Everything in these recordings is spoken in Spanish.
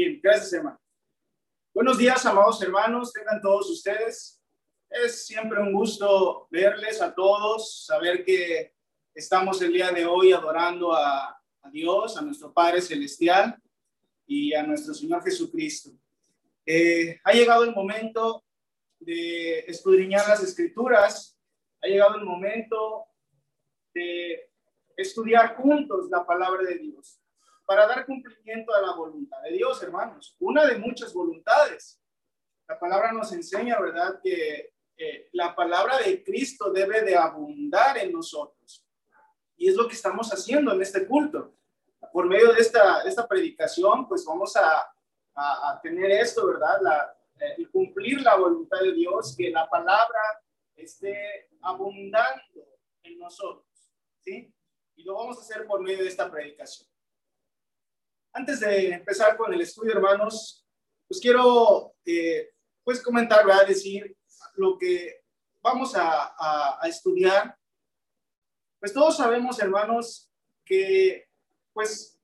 Bien, gracias, hermano. Buenos días, amados hermanos, tengan todos ustedes. Es siempre un gusto verles a todos, saber que estamos el día de hoy adorando a, Dios, a nuestro Padre Celestial y a nuestro Señor Jesucristo. Eh, ha llegado el momento de escudriñar las escrituras, ha llegado el momento de estudiar juntos la palabra de Dios para dar cumplimiento a la voluntad de Dios, hermanos. Una de muchas voluntades. La palabra nos enseña, ¿verdad?, que la palabra de Cristo debe de abundar en nosotros. Y es lo que estamos haciendo en este culto. Por medio de esta, esta predicación, pues vamos a, a, tener esto, ¿verdad? La, eh, cumplir la voluntad de Dios, que la palabra esté abundando en nosotros, ¿sí? Y lo vamos a hacer por medio de esta predicación. Antes de empezar con el estudio, hermanos, pues quiero eh, pues comentar, ¿verdad? Decir lo que vamos a, a, estudiar. Pues todos sabemos, hermanos, que pues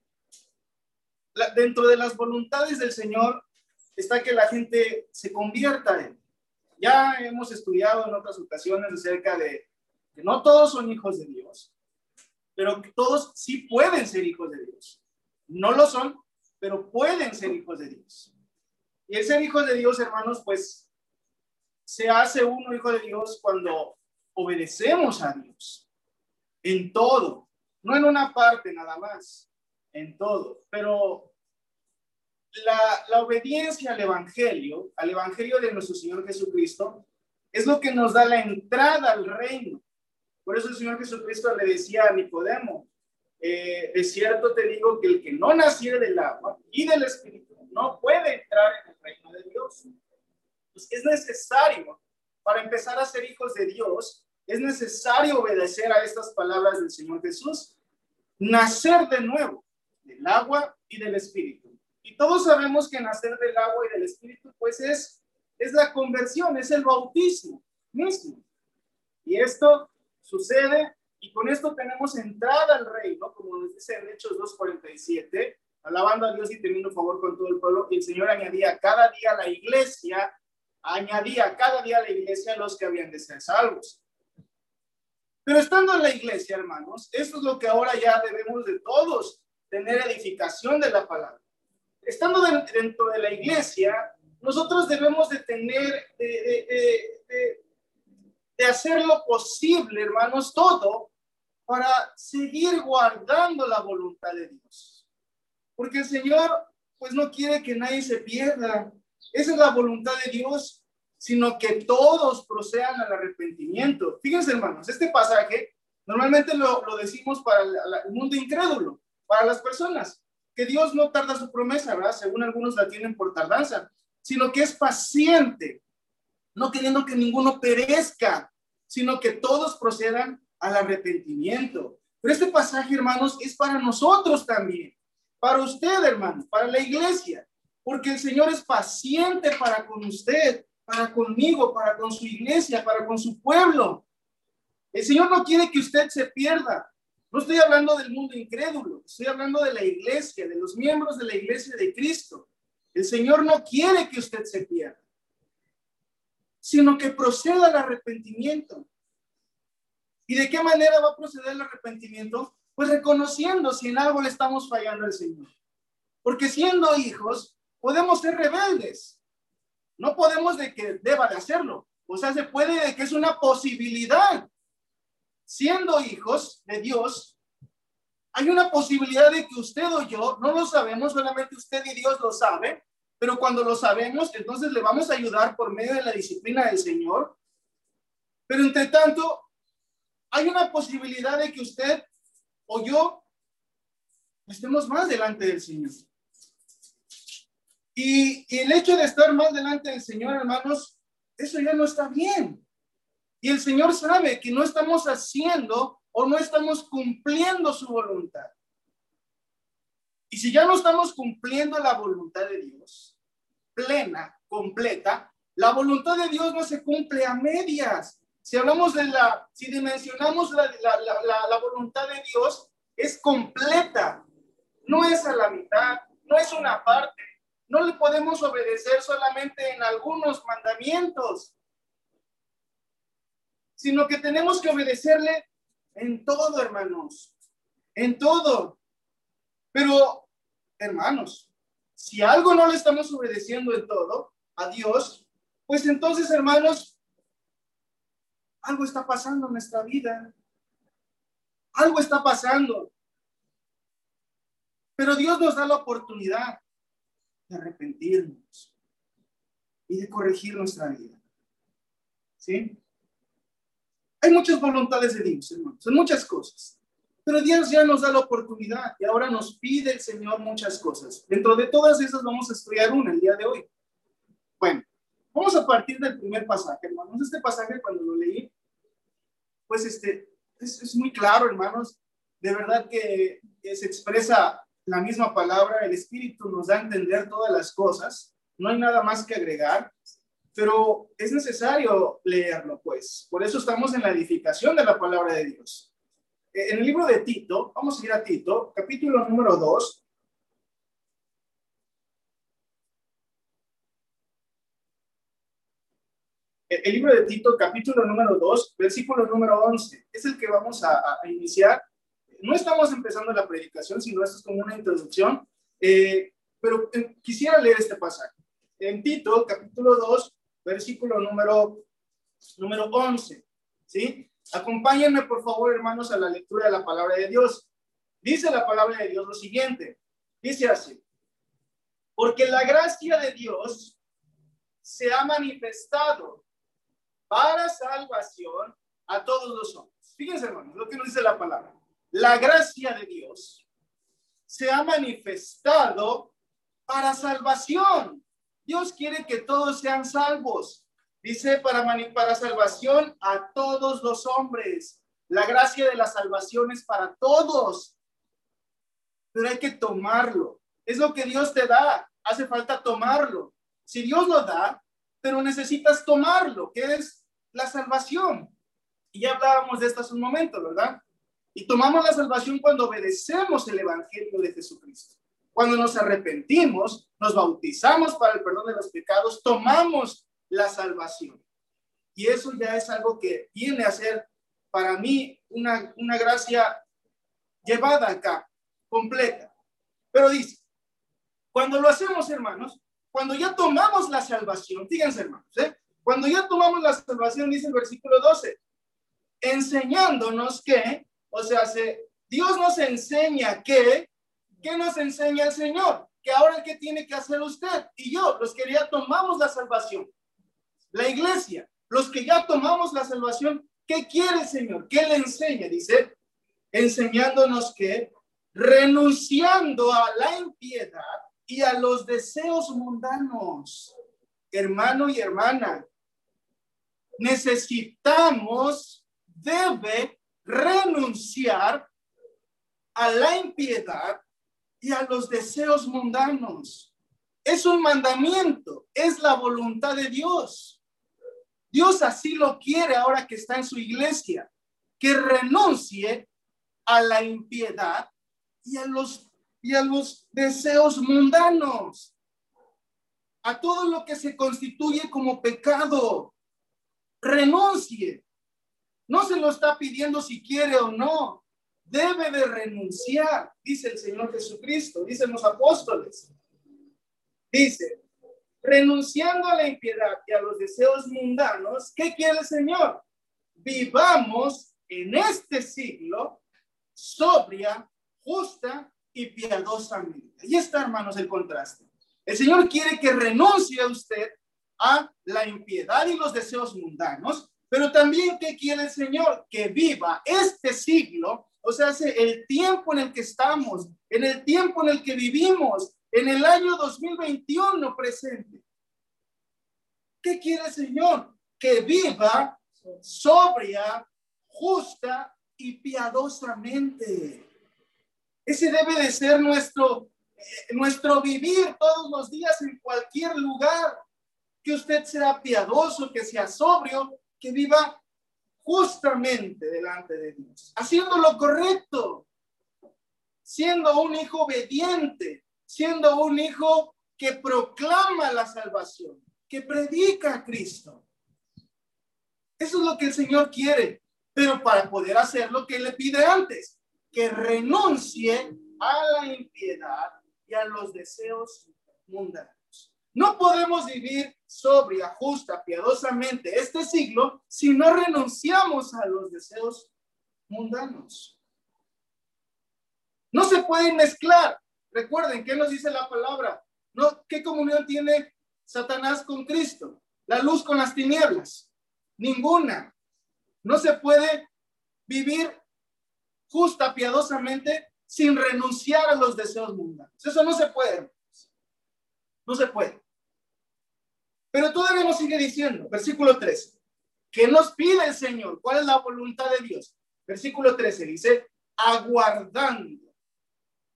dentro de las voluntades del Señor está que la gente se convierta en. Ya hemos estudiado en otras ocasiones acerca de que no todos son hijos de Dios, pero que todos sí pueden ser hijos de Dios. No lo son, pero pueden ser hijos de Dios. Y el ser hijo de Dios, hermanos, pues se hace uno hijo de Dios cuando obedecemos a Dios en todo, no en una parte nada más, en todo. Pero la, la obediencia al Evangelio, al Evangelio de nuestro Señor Jesucristo, es lo que nos da la entrada al reino. Por eso el Señor Jesucristo le decía a Nicodemo, eh, es cierto te digo que el que no naciera del agua y del Espíritu no puede entrar en el reino de Dios. Pues es necesario, para empezar a ser hijos de Dios, es necesario obedecer a estas palabras del Señor Jesús, nacer de nuevo, del agua y del Espíritu. Y todos sabemos que nacer del agua y del Espíritu, pues es, es la conversión, es el bautismo mismo. Y esto sucede y con esto tenemos entrada al reino, como nos dice en Hechos 2.47, alabando a Dios y teniendo favor con todo el pueblo. Y el Señor añadía cada día a la iglesia, añadía cada día a la iglesia los que habían de ser salvos. Pero estando en la iglesia, hermanos, esto es lo que ahora ya debemos de todos tener edificación de la palabra. Estando dentro de la iglesia, nosotros debemos de tener, de hacer lo posible, hermanos, todo para seguir guardando la voluntad de Dios. Porque el Señor, pues no quiere que nadie se pierda. Esa es la voluntad de Dios, sino que todos procedan al arrepentimiento. Fíjense, hermanos, este pasaje normalmente lo decimos para el mundo incrédulo, para las personas, que Dios no tarda su promesa, ¿verdad? Según algunos la tienen por tardanza, sino que es paciente no queriendo que ninguno perezca, sino que todos procedan al arrepentimiento. Pero este pasaje, hermanos, es para nosotros también, para usted, hermano, para la iglesia, porque el Señor es paciente para con usted, para conmigo, para con su iglesia, para con su pueblo. El Señor no quiere que usted se pierda. No estoy hablando del mundo incrédulo, estoy hablando de la iglesia, de los miembros de la iglesia de Cristo. El Señor no quiere que usted se pierda sino que proceda al arrepentimiento. ¿Y de qué manera va a proceder el arrepentimiento? Pues reconociendo si en algo le estamos fallando al Señor. Porque siendo hijos, podemos ser rebeldes. No podemos de que deba de hacerlo. O sea, se puede de que es una posibilidad. Siendo hijos de Dios, hay una posibilidad de que usted o yo, no lo sabemos, solamente usted y Dios lo saben, pero cuando lo sabemos, entonces le vamos a ayudar por medio de la disciplina del Señor. Pero entre tanto, hay una posibilidad de que usted o yo estemos más delante del Señor. Y, y, el hecho de estar más delante del Señor, hermanos, eso ya no está bien. Y el Señor sabe que no estamos haciendo o no estamos cumpliendo su voluntad. Y si ya no estamos cumpliendo la voluntad de Dios, plena, completa, la voluntad de Dios no se cumple a medias. Si hablamos de la, si dimensionamos la, la, la, voluntad de Dios, es completa, no es a la mitad, no es una parte, no le podemos obedecer solamente en algunos mandamientos, sino que tenemos que obedecerle en todo, hermanos, en todo. Pero, hermanos, si algo no le estamos obedeciendo en todo a Dios, pues entonces, hermanos, algo está pasando en nuestra vida. Algo está pasando. Pero Dios nos da la oportunidad de arrepentirnos y de corregir nuestra vida. ¿Sí? Hay muchas voluntades de Dios, hermanos, son muchas cosas. Pero Dios ya nos da la oportunidad y ahora nos pide el Señor muchas cosas. Dentro de todas esas vamos a estudiar una el día de hoy. Bueno, vamos a partir del primer pasaje, hermanos. Este pasaje cuando lo leí, pues este, es, es muy claro, hermanos. De verdad que se expresa la misma palabra, el Espíritu nos da a entender todas las cosas. No hay nada más que agregar pero es necesario leerlo, pues. Por eso estamos en la edificación de la palabra de Dios. En el libro de Tito, vamos a ir a Tito, capítulo número 2. El libro de Tito, capítulo número 2, versículo número 11, es el que vamos a, iniciar. No estamos empezando la predicación, sino esto es como una introducción, eh, pero eh, quisiera leer este pasaje. En Tito, capítulo 2, versículo número, número 11. ¿Sí? Acompáñenme, por favor, hermanos, a la lectura de la palabra de Dios. Dice la palabra de Dios lo siguiente. Dice así. Porque la gracia de Dios se ha manifestado para salvación a todos los hombres. Fíjense, hermanos, lo que nos dice la palabra. La gracia de Dios se ha manifestado para salvación Dios quiere que todos sean salvos. Dice para, para salvación a todos los hombres. La gracia de la salvación es para todos. Pero hay que tomarlo. Es lo que Dios te da. Hace falta tomarlo. Si Dios lo da, pero necesitas tomarlo, que es la salvación. Y ya hablábamos de esto hace un momento, ¿verdad? Y tomamos la salvación cuando obedecemos el Evangelio de Jesucristo. Cuando nos arrepentimos, nos bautizamos para el perdón de los pecados, tomamos la salvación. Y eso ya es algo que viene a ser para mí una, una gracia llevada acá, completa. Pero dice, cuando lo hacemos, hermanos, cuando ya tomamos la salvación, fíjense, hermanos, ¿eh? cuando ya tomamos la salvación, dice el versículo 12, enseñándonos que, o sea, se, Dios nos enseña que ¿qué nos enseña el Señor? Que ahora que tiene que hacer usted y yo, los que ya tomamos la salvación, la iglesia, los que ya tomamos la salvación, ¿qué quiere Señor? ¿Qué le enseña? Dice, enseñándonos que renunciando a la impiedad y a los deseos mundanos, hermano y hermana, necesitamos, debe renunciar a la impiedad y a los deseos mundanos. Es un mandamiento, es la voluntad de Dios. Dios así lo quiere ahora que está en su iglesia, que renuncie a la impiedad y a los, y a los deseos mundanos, a todo lo que se constituye como pecado. Renuncie. No se lo está pidiendo si quiere o no debe de renunciar, dice el Señor Jesucristo, dicen los apóstoles. Dice, renunciando a la impiedad y a los deseos mundanos, ¿qué quiere el Señor? Vivamos en este siglo sobria, justa y piadosamente. Ahí está, hermanos, el contraste. El Señor quiere que renuncie a usted a la impiedad y los deseos mundanos, pero también, ¿qué quiere el Señor? Que viva este siglo o sea, el tiempo en el que estamos, en el tiempo en el que vivimos, en el año 2021 presente. ¿Qué quiere el Señor? Que viva sobria, justa y piadosamente. Ese debe de ser nuestro, eh, nuestro vivir todos los días en cualquier lugar. Que usted sea piadoso, que sea sobrio, que viva justamente delante de Dios, haciendo lo correcto, siendo un hijo obediente, siendo un hijo que proclama la salvación, que predica a Cristo. Eso es lo que el Señor quiere, pero para poder hacer lo que le pide antes, que renuncie a la impiedad y a los deseos mundanos. No podemos vivir sobria, justa, piadosamente este siglo si no renunciamos a los deseos mundanos. No se pueden mezclar. Recuerden, ¿qué nos dice la palabra? No, ¿Qué comunión tiene Satanás con Cristo? La luz con las tinieblas. Ninguna. No se puede vivir justa, piadosamente, sin renunciar a los deseos mundanos. Eso no se puede. No se puede. Pero todavía nos sigue diciendo, versículo 13, ¿qué nos pide el Señor? ¿Cuál es la voluntad de Dios? Versículo 13 dice, aguardando.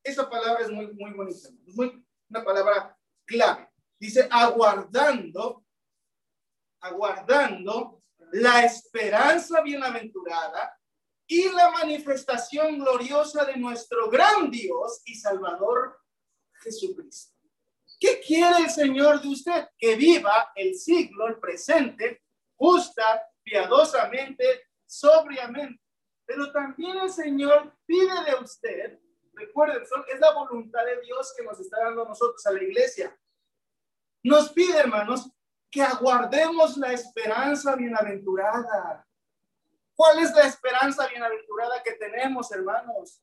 Esa palabra es muy, muy bonita, es muy, una palabra clave. Dice, aguardando, aguardando la esperanza bienaventurada y la manifestación gloriosa de nuestro gran Dios y Salvador Jesucristo. ¿Qué quiere el Señor de usted? Que viva el siglo, el presente, justa, piadosamente, sobriamente. Pero también el Señor pide de usted, recuerden, es la voluntad de Dios que nos está dando a nosotros, a la iglesia. Nos pide, hermanos, que aguardemos la esperanza bienaventurada. ¿Cuál es la esperanza bienaventurada que tenemos, hermanos?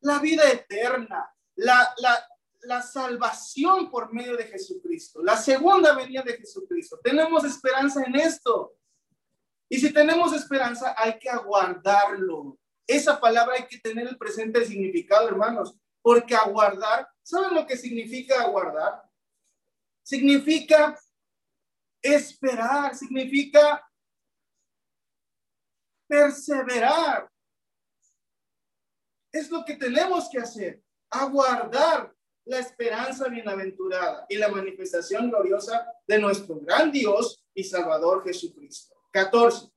La vida eterna, la, la, la salvación por medio de Jesucristo, la segunda venida de Jesucristo. Tenemos esperanza en esto. Y si tenemos esperanza, hay que aguardarlo. Esa palabra hay que tener el presente significado, hermanos, porque aguardar, ¿saben lo que significa aguardar? Significa esperar, significa perseverar. Es lo que tenemos que hacer, aguardar la esperanza bienaventurada y la manifestación gloriosa de nuestro gran Dios y Salvador Jesucristo. 14.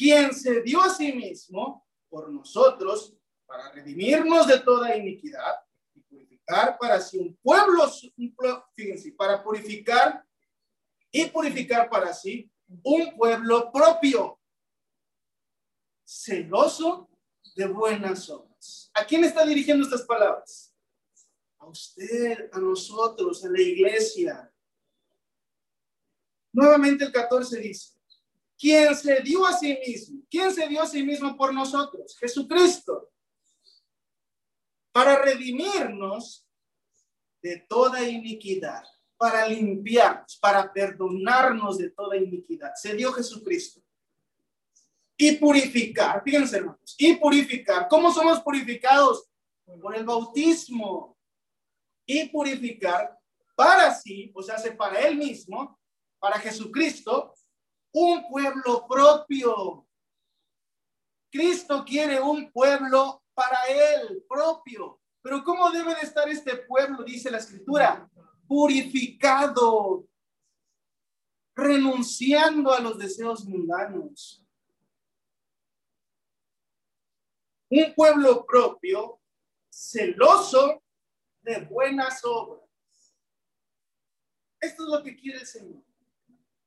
Quien se dio a sí mismo por nosotros para redimirnos de toda iniquidad y purificar para sí un pueblo, fíjense, para purificar y purificar para sí un pueblo propio, celoso de buenas obras. ¿A quién está dirigiendo estas palabras? a usted, a nosotros, a la iglesia. Nuevamente el 14 dice, ¿quién se dio a sí mismo? ¿Quién se dio a sí mismo por nosotros? Jesucristo. Para redimirnos de toda iniquidad, para limpiarnos, para perdonarnos de toda iniquidad. Se dio Jesucristo. Y purificar, fíjense hermanos, y purificar. ¿Cómo somos purificados? Por el bautismo y purificar para sí, o sea, para él mismo, para Jesucristo, un pueblo propio. Cristo quiere un pueblo para él propio. Pero ¿cómo debe de estar este pueblo? Dice la escritura, purificado, renunciando a los deseos mundanos. Un pueblo propio, celoso de buenas obras. Esto es lo que quiere el Señor.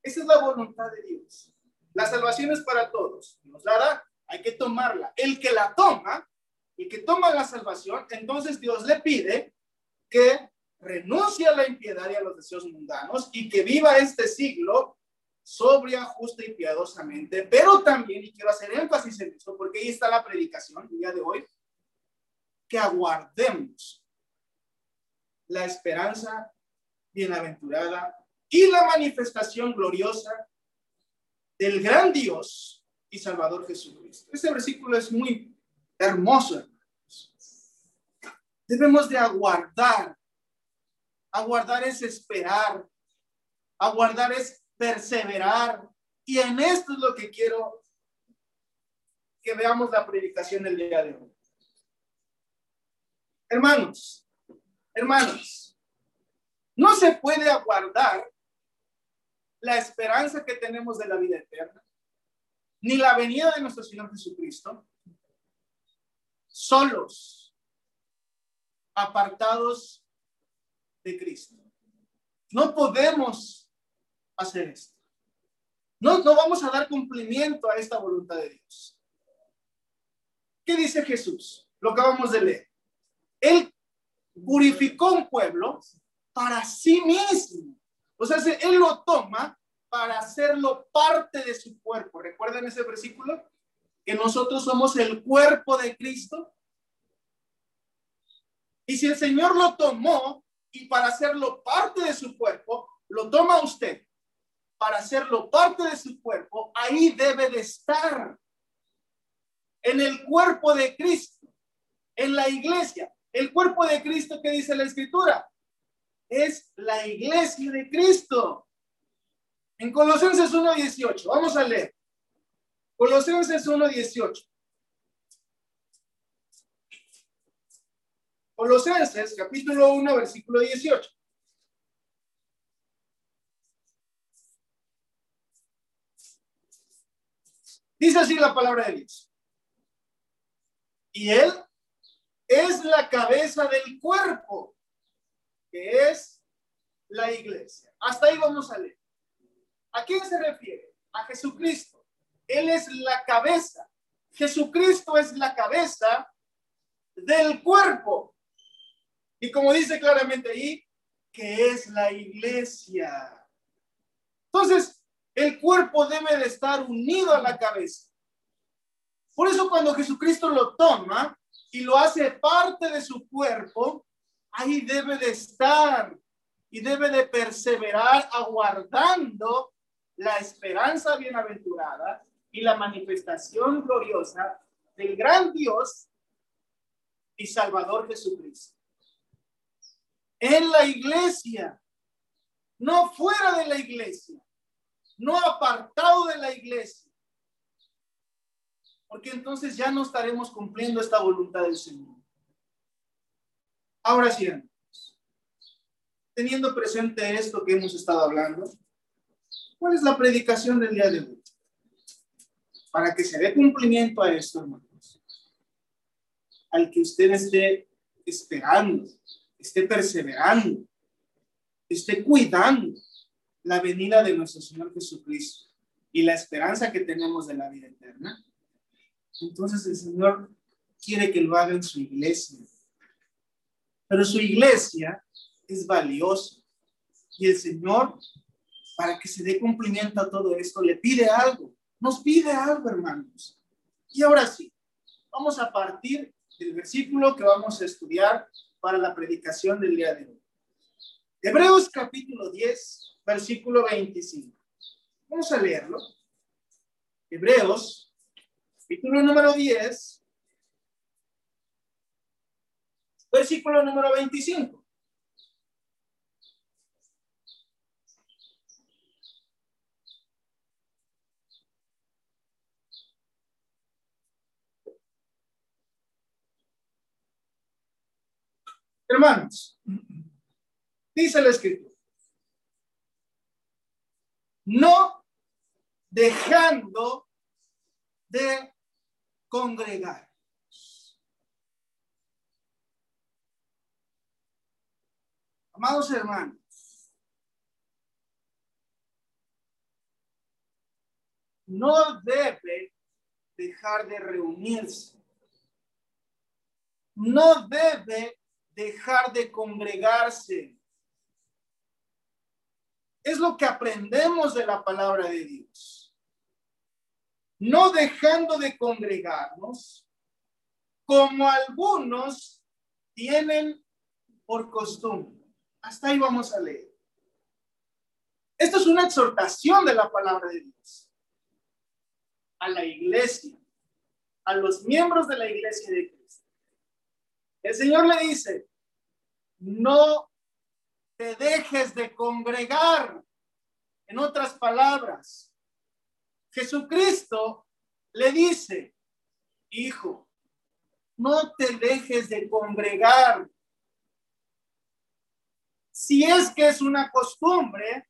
Esa es la voluntad de Dios. La salvación es para todos. Nos la hay que tomarla. El que la toma, el que toma la salvación, entonces Dios le pide que renuncie a la impiedad y a los deseos mundanos y que viva este siglo sobria, justa y piadosamente, pero también, y quiero hacer énfasis en esto, porque ahí está la predicación el día de hoy, que aguardemos la esperanza bienaventurada y la manifestación gloriosa del gran Dios y Salvador Jesucristo. Este versículo es muy hermoso, Debemos de aguardar. Aguardar es esperar. Aguardar es perseverar. Y en esto es lo que quiero que veamos la predicación del día de hoy. Hermanos, Hermanos, no se puede aguardar la esperanza que tenemos de la vida eterna, ni la venida de nuestro Señor Jesucristo, solos, apartados de Cristo. No podemos hacer esto. No, no vamos a dar cumplimiento a esta voluntad de Dios. ¿Qué dice Jesús? Lo acabamos de leer. Él purificó un pueblo para sí mismo. O sea, él lo toma para hacerlo parte de su cuerpo. ¿Recuerdan ese versículo? Que nosotros somos el cuerpo de Cristo. Y si el Señor lo tomó y para hacerlo parte de su cuerpo, lo toma usted para hacerlo parte de su cuerpo, ahí debe de estar. En el cuerpo de Cristo, en la iglesia. El cuerpo de Cristo que dice la escritura es la iglesia de Cristo. En Colosenses 1.18, vamos a leer. Colosenses 1.18. Colosenses capítulo 1, versículo 18. Dice así la palabra de Dios. Y él es la cabeza del cuerpo, que es la iglesia. Hasta ahí vamos a leer. ¿A quién se refiere? A Jesucristo. Él es la cabeza. Jesucristo es la cabeza del cuerpo. Y como dice claramente ahí, que es la iglesia. Entonces, el cuerpo debe de estar unido a la cabeza. Por eso cuando Jesucristo lo toma y lo hace parte de su cuerpo, ahí debe de estar y debe de perseverar aguardando la esperanza bienaventurada y la manifestación gloriosa del gran Dios y Salvador Jesucristo en la iglesia, no fuera de la iglesia, no apartado de la iglesia. Porque entonces ya no estaremos cumpliendo esta voluntad del Señor. Ahora sí, teniendo presente esto que hemos estado hablando, ¿cuál es la predicación del día de hoy? Para que se dé cumplimiento a esto, hermanos, al que usted esté esperando, esté perseverando, esté cuidando la venida de nuestro Señor Jesucristo y la esperanza que tenemos de la vida eterna, entonces el Señor quiere que lo haga en su iglesia. Pero su iglesia es valiosa y el Señor, para que se dé cumplimiento a todo esto, le pide algo, nos pide algo, hermanos. Y ahora sí, vamos a partir del versículo que vamos a estudiar para la predicación del día de hoy. Hebreos capítulo 10, versículo 25. Vamos a leerlo. Hebreos, capítulo número 10, versículo número 25. Hermanos, dice la escritura, no dejando de congregar. Amados hermanos, no debe dejar de reunirse. No debe dejar de congregarse. Es lo que aprendemos de la palabra de Dios. No dejando de congregarnos, como algunos tienen por costumbre. Hasta ahí vamos a leer. Esto es una exhortación de la palabra de Dios a la iglesia, a los miembros de la iglesia de Cristo el Señor le dice, no te dejes de congregar. En otras palabras, Jesucristo le dice, hijo, no te dejes de congregar. Si es que es una costumbre,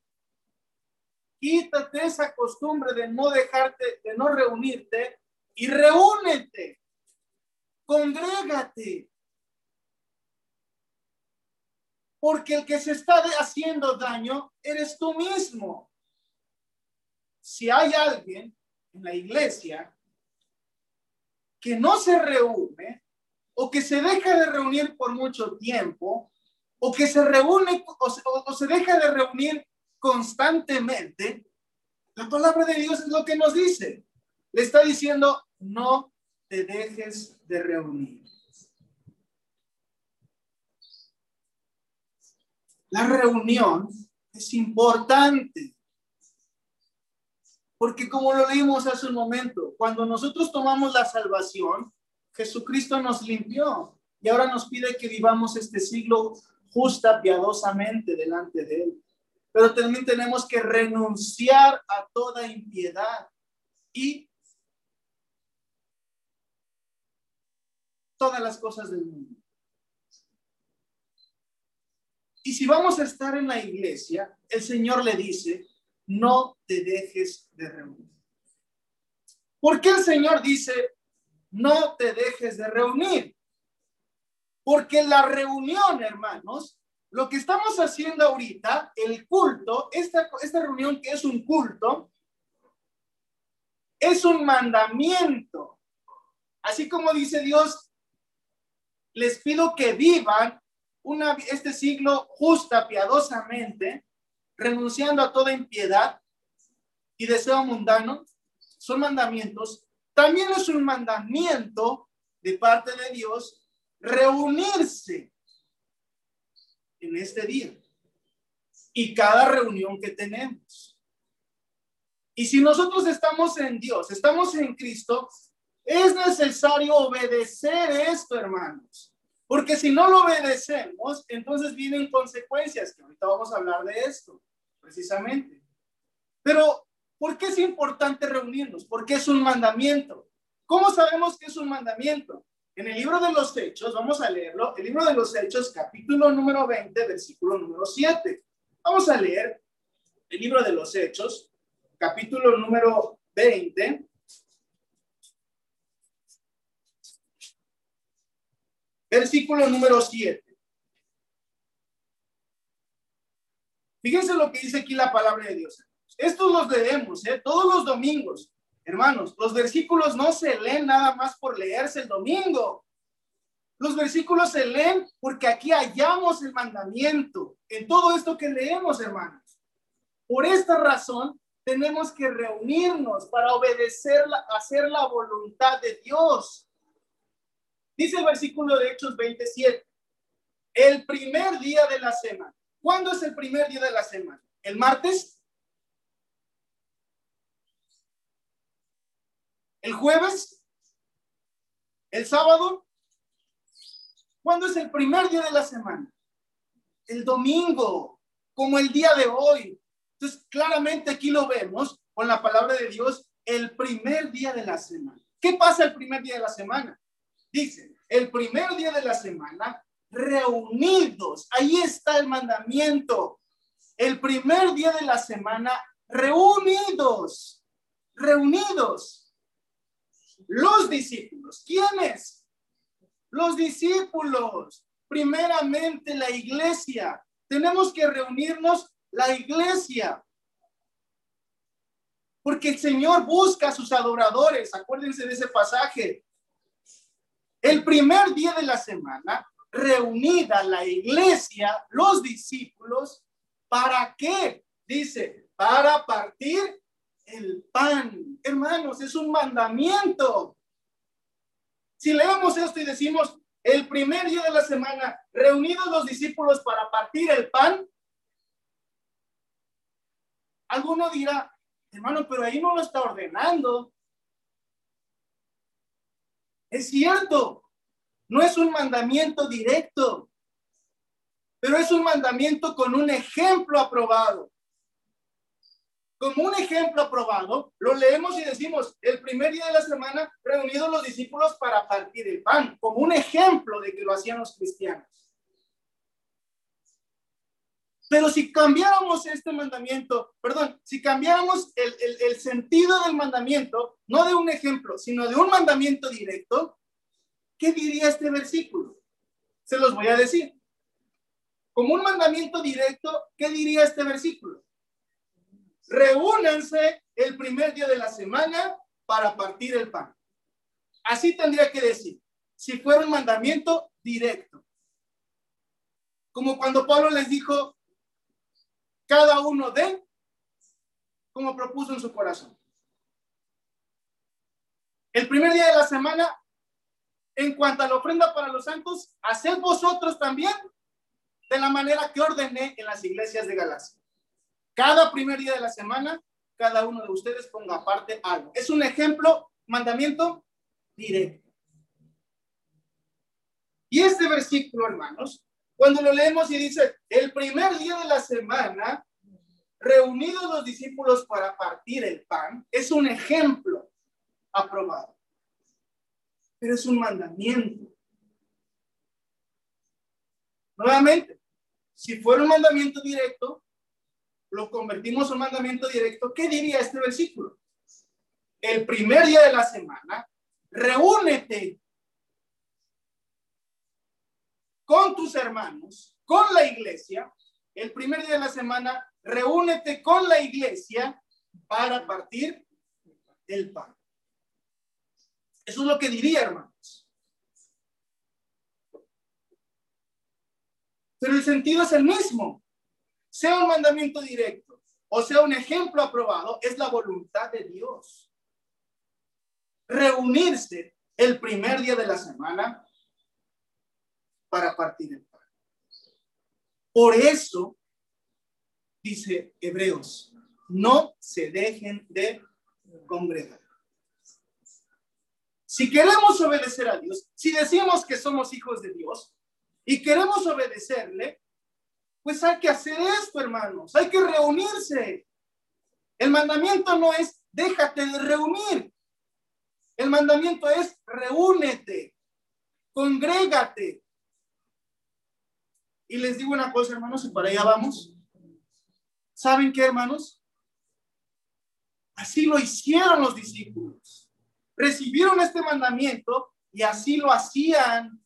quítate esa costumbre de no dejarte, de no reunirte y reúnete. Congrégate. porque el que se está haciendo daño eres tú mismo. Si hay alguien en la iglesia que no se reúne o que se deja de reunir por mucho tiempo o que se reúne o se, deja de reunir constantemente, la palabra de Dios es lo que nos dice. Le está diciendo, no te dejes de reunir. La reunión es importante. Porque como lo leímos hace un momento, cuando nosotros tomamos la salvación, Jesucristo nos limpió y ahora nos pide que vivamos este siglo justa, piadosamente delante de Él. Pero también tenemos que renunciar a toda impiedad y todas las cosas del mundo. Y si vamos a estar en la iglesia, el Señor le dice, no te dejes de reunir. ¿Por qué el Señor dice, no te dejes de reunir? Porque la reunión, hermanos, lo que estamos haciendo ahorita, el culto, esta, esta reunión que es un culto, es un mandamiento. Así como dice Dios, les pido que vivan este siglo justa, piadosamente, renunciando a toda impiedad y deseo mundano, son mandamientos. También es un mandamiento de parte de Dios reunirse en este día y cada reunión que tenemos. Y si nosotros estamos en Dios, estamos en Cristo, es necesario obedecer esto, hermanos. Porque si no lo obedecemos, entonces vienen consecuencias, que ahorita vamos a hablar de esto, precisamente. Pero, ¿por qué es importante reunirnos? Porque es un mandamiento. ¿Cómo sabemos que es un mandamiento? En el libro de los Hechos, vamos a leerlo, el libro de los Hechos, capítulo número 20, versículo número 7. Vamos a leer el libro de los Hechos, capítulo número 20, Versículo número 7. Fíjense lo que dice aquí la palabra de Dios. Estos los leemos ¿eh? todos los domingos. Hermanos, los versículos no se leen nada más por leerse el domingo. Los versículos se leen porque aquí hallamos el mandamiento en todo esto que leemos, hermanos. Por esta razón, tenemos que reunirnos para obedecer, hacer la voluntad de Dios. Dice el versículo de Hechos 27, el primer día de la semana. ¿Cuándo es el primer día de la semana? ¿El martes? ¿El jueves? ¿El sábado? ¿Cuándo es el primer día de la semana? El domingo, como el día de hoy. Entonces, claramente aquí lo vemos con la palabra de Dios, el primer día de la semana. ¿Qué pasa el primer día de la semana? Dice, el primer día de la semana, reunidos. Ahí está el mandamiento. El primer día de la semana, reunidos. Reunidos. Los discípulos. ¿Quiénes? Los discípulos. Primeramente la iglesia. Tenemos que reunirnos la iglesia. Porque el Señor busca a sus adoradores. Acuérdense de ese pasaje. El primer día de la semana, reunida la iglesia, los discípulos, ¿para qué? Dice, para partir el pan. Hermanos, es un mandamiento. Si leemos esto y decimos, el primer día de la semana, reunidos los discípulos para partir el pan, alguno dirá, hermano, pero ahí no lo está ordenando. Es cierto, no es un mandamiento directo, pero es un mandamiento con un ejemplo aprobado. Como un ejemplo aprobado, lo leemos y decimos, el primer día de la semana, reunidos los discípulos para partir el pan, como un ejemplo de que lo hacían los cristianos. Pero si cambiáramos este mandamiento, perdón, si cambiáramos el, el, sentido del mandamiento, no de un ejemplo, sino de un mandamiento directo, ¿qué diría este versículo? Se los voy a decir. como un mandamiento directo, ¿qué diría este versículo? Reúnanse el primer día de la semana para partir el pan. Así tendría que decir, si fuera un mandamiento directo. Como cuando Pablo les dijo, cada uno de, como propuso en su corazón. El primer día de la semana, en cuanto a la ofrenda para los santos, haced vosotros también de la manera que ordené en las iglesias de Galacia. Cada primer día de la semana, cada uno de ustedes ponga aparte algo. Es un ejemplo, mandamiento directo. Y este versículo, hermanos, cuando lo leemos y dice, el primer día de la semana, reunidos los discípulos para partir el pan, es un ejemplo aprobado. Pero es un mandamiento. Nuevamente, si fuera un mandamiento directo, lo convertimos en mandamiento directo, ¿qué diría este versículo? El primer día de la semana, reúnete con tus hermanos, con la iglesia, el primer día de la semana, reúnete con la iglesia para partir el pan. Eso es lo que diría, hermanos. Pero el sentido es el mismo. Sea un mandamiento directo o sea un ejemplo aprobado, es la voluntad de Dios. Reunirse el primer día de la semana para partir el pan. Por eso, dice Hebreos, no se dejen de congregar. Si queremos obedecer a Dios, si decimos que somos hijos de Dios y queremos obedecerle, pues hay que hacer esto, hermanos. Hay que reunirse. El mandamiento no es déjate de reunir. El mandamiento es reúnete, congrégate. Y les digo una cosa, hermanos, y para allá vamos. ¿Saben qué, hermanos? Así lo hicieron los discípulos recibieron este mandamiento y así lo hacían.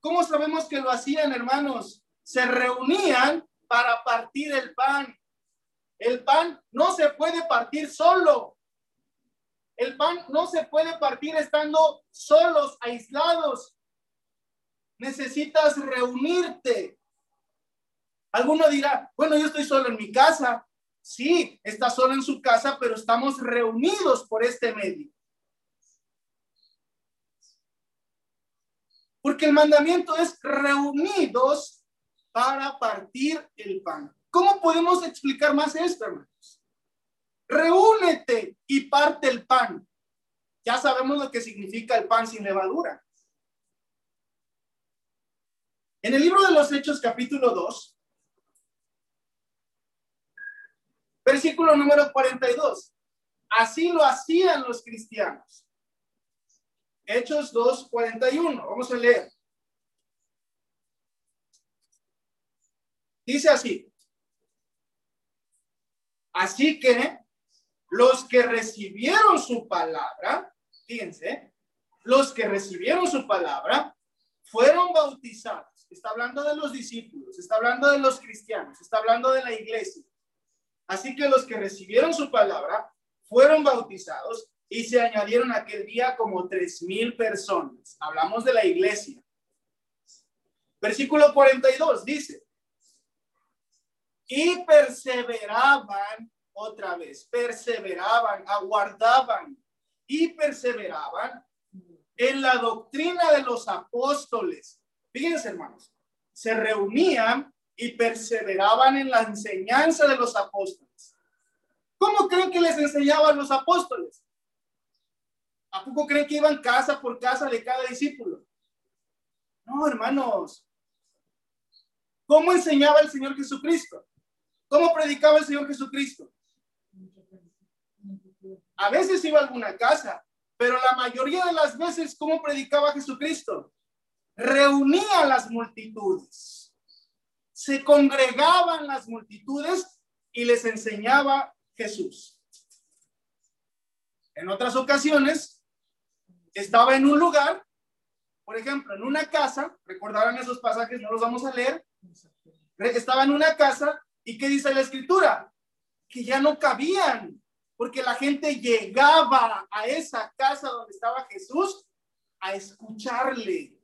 ¿Cómo sabemos que lo hacían, hermanos? Se reunían para partir el pan. El pan no se puede partir solo. El pan no se puede partir estando solos, aislados. Necesitas reunirte. Alguno dirá, bueno, yo estoy solo en mi casa. Sí, está solo en su casa, pero estamos reunidos por este medio. Porque el mandamiento es reunidos para partir el pan. ¿Cómo podemos explicar más esto, hermanos? Reúnete y parte el pan. Ya sabemos lo que significa el pan sin levadura. En el libro de los Hechos, capítulo 2, versículo número 42. Así lo hacían los cristianos. Hechos 2.41. Vamos a leer. Dice así. Así que los que recibieron su palabra, fíjense, los que recibieron su palabra fueron bautizados. Está hablando de los discípulos, está hablando de los cristianos, está hablando de la iglesia. Así que los que recibieron su palabra fueron bautizados y se añadieron aquel día como tres mil personas. Hablamos de la iglesia. Versículo 42 dice, y perseveraban otra vez, perseveraban, aguardaban y perseveraban en la doctrina de los apóstoles. Fíjense, hermanos, se reunían y perseveraban en la enseñanza de los apóstoles. ¿Cómo creen que les enseñaban los apóstoles? ¿A poco creen que iban casa por casa de cada discípulo? No, hermanos. ¿Cómo enseñaba el Señor Jesucristo? ¿Cómo predicaba el Señor Jesucristo? A veces iba a alguna casa, pero la mayoría de las veces, ¿cómo predicaba Jesucristo? Reunía a las multitudes. Se congregaban las multitudes y les enseñaba Jesús. En otras ocasiones, estaba en un lugar, por ejemplo, en una casa, recordarán esos pasajes, no los vamos a leer, estaba en una casa y ¿qué dice la escritura? Que ya no cabían, porque la gente llegaba a esa casa donde estaba Jesús a escucharle.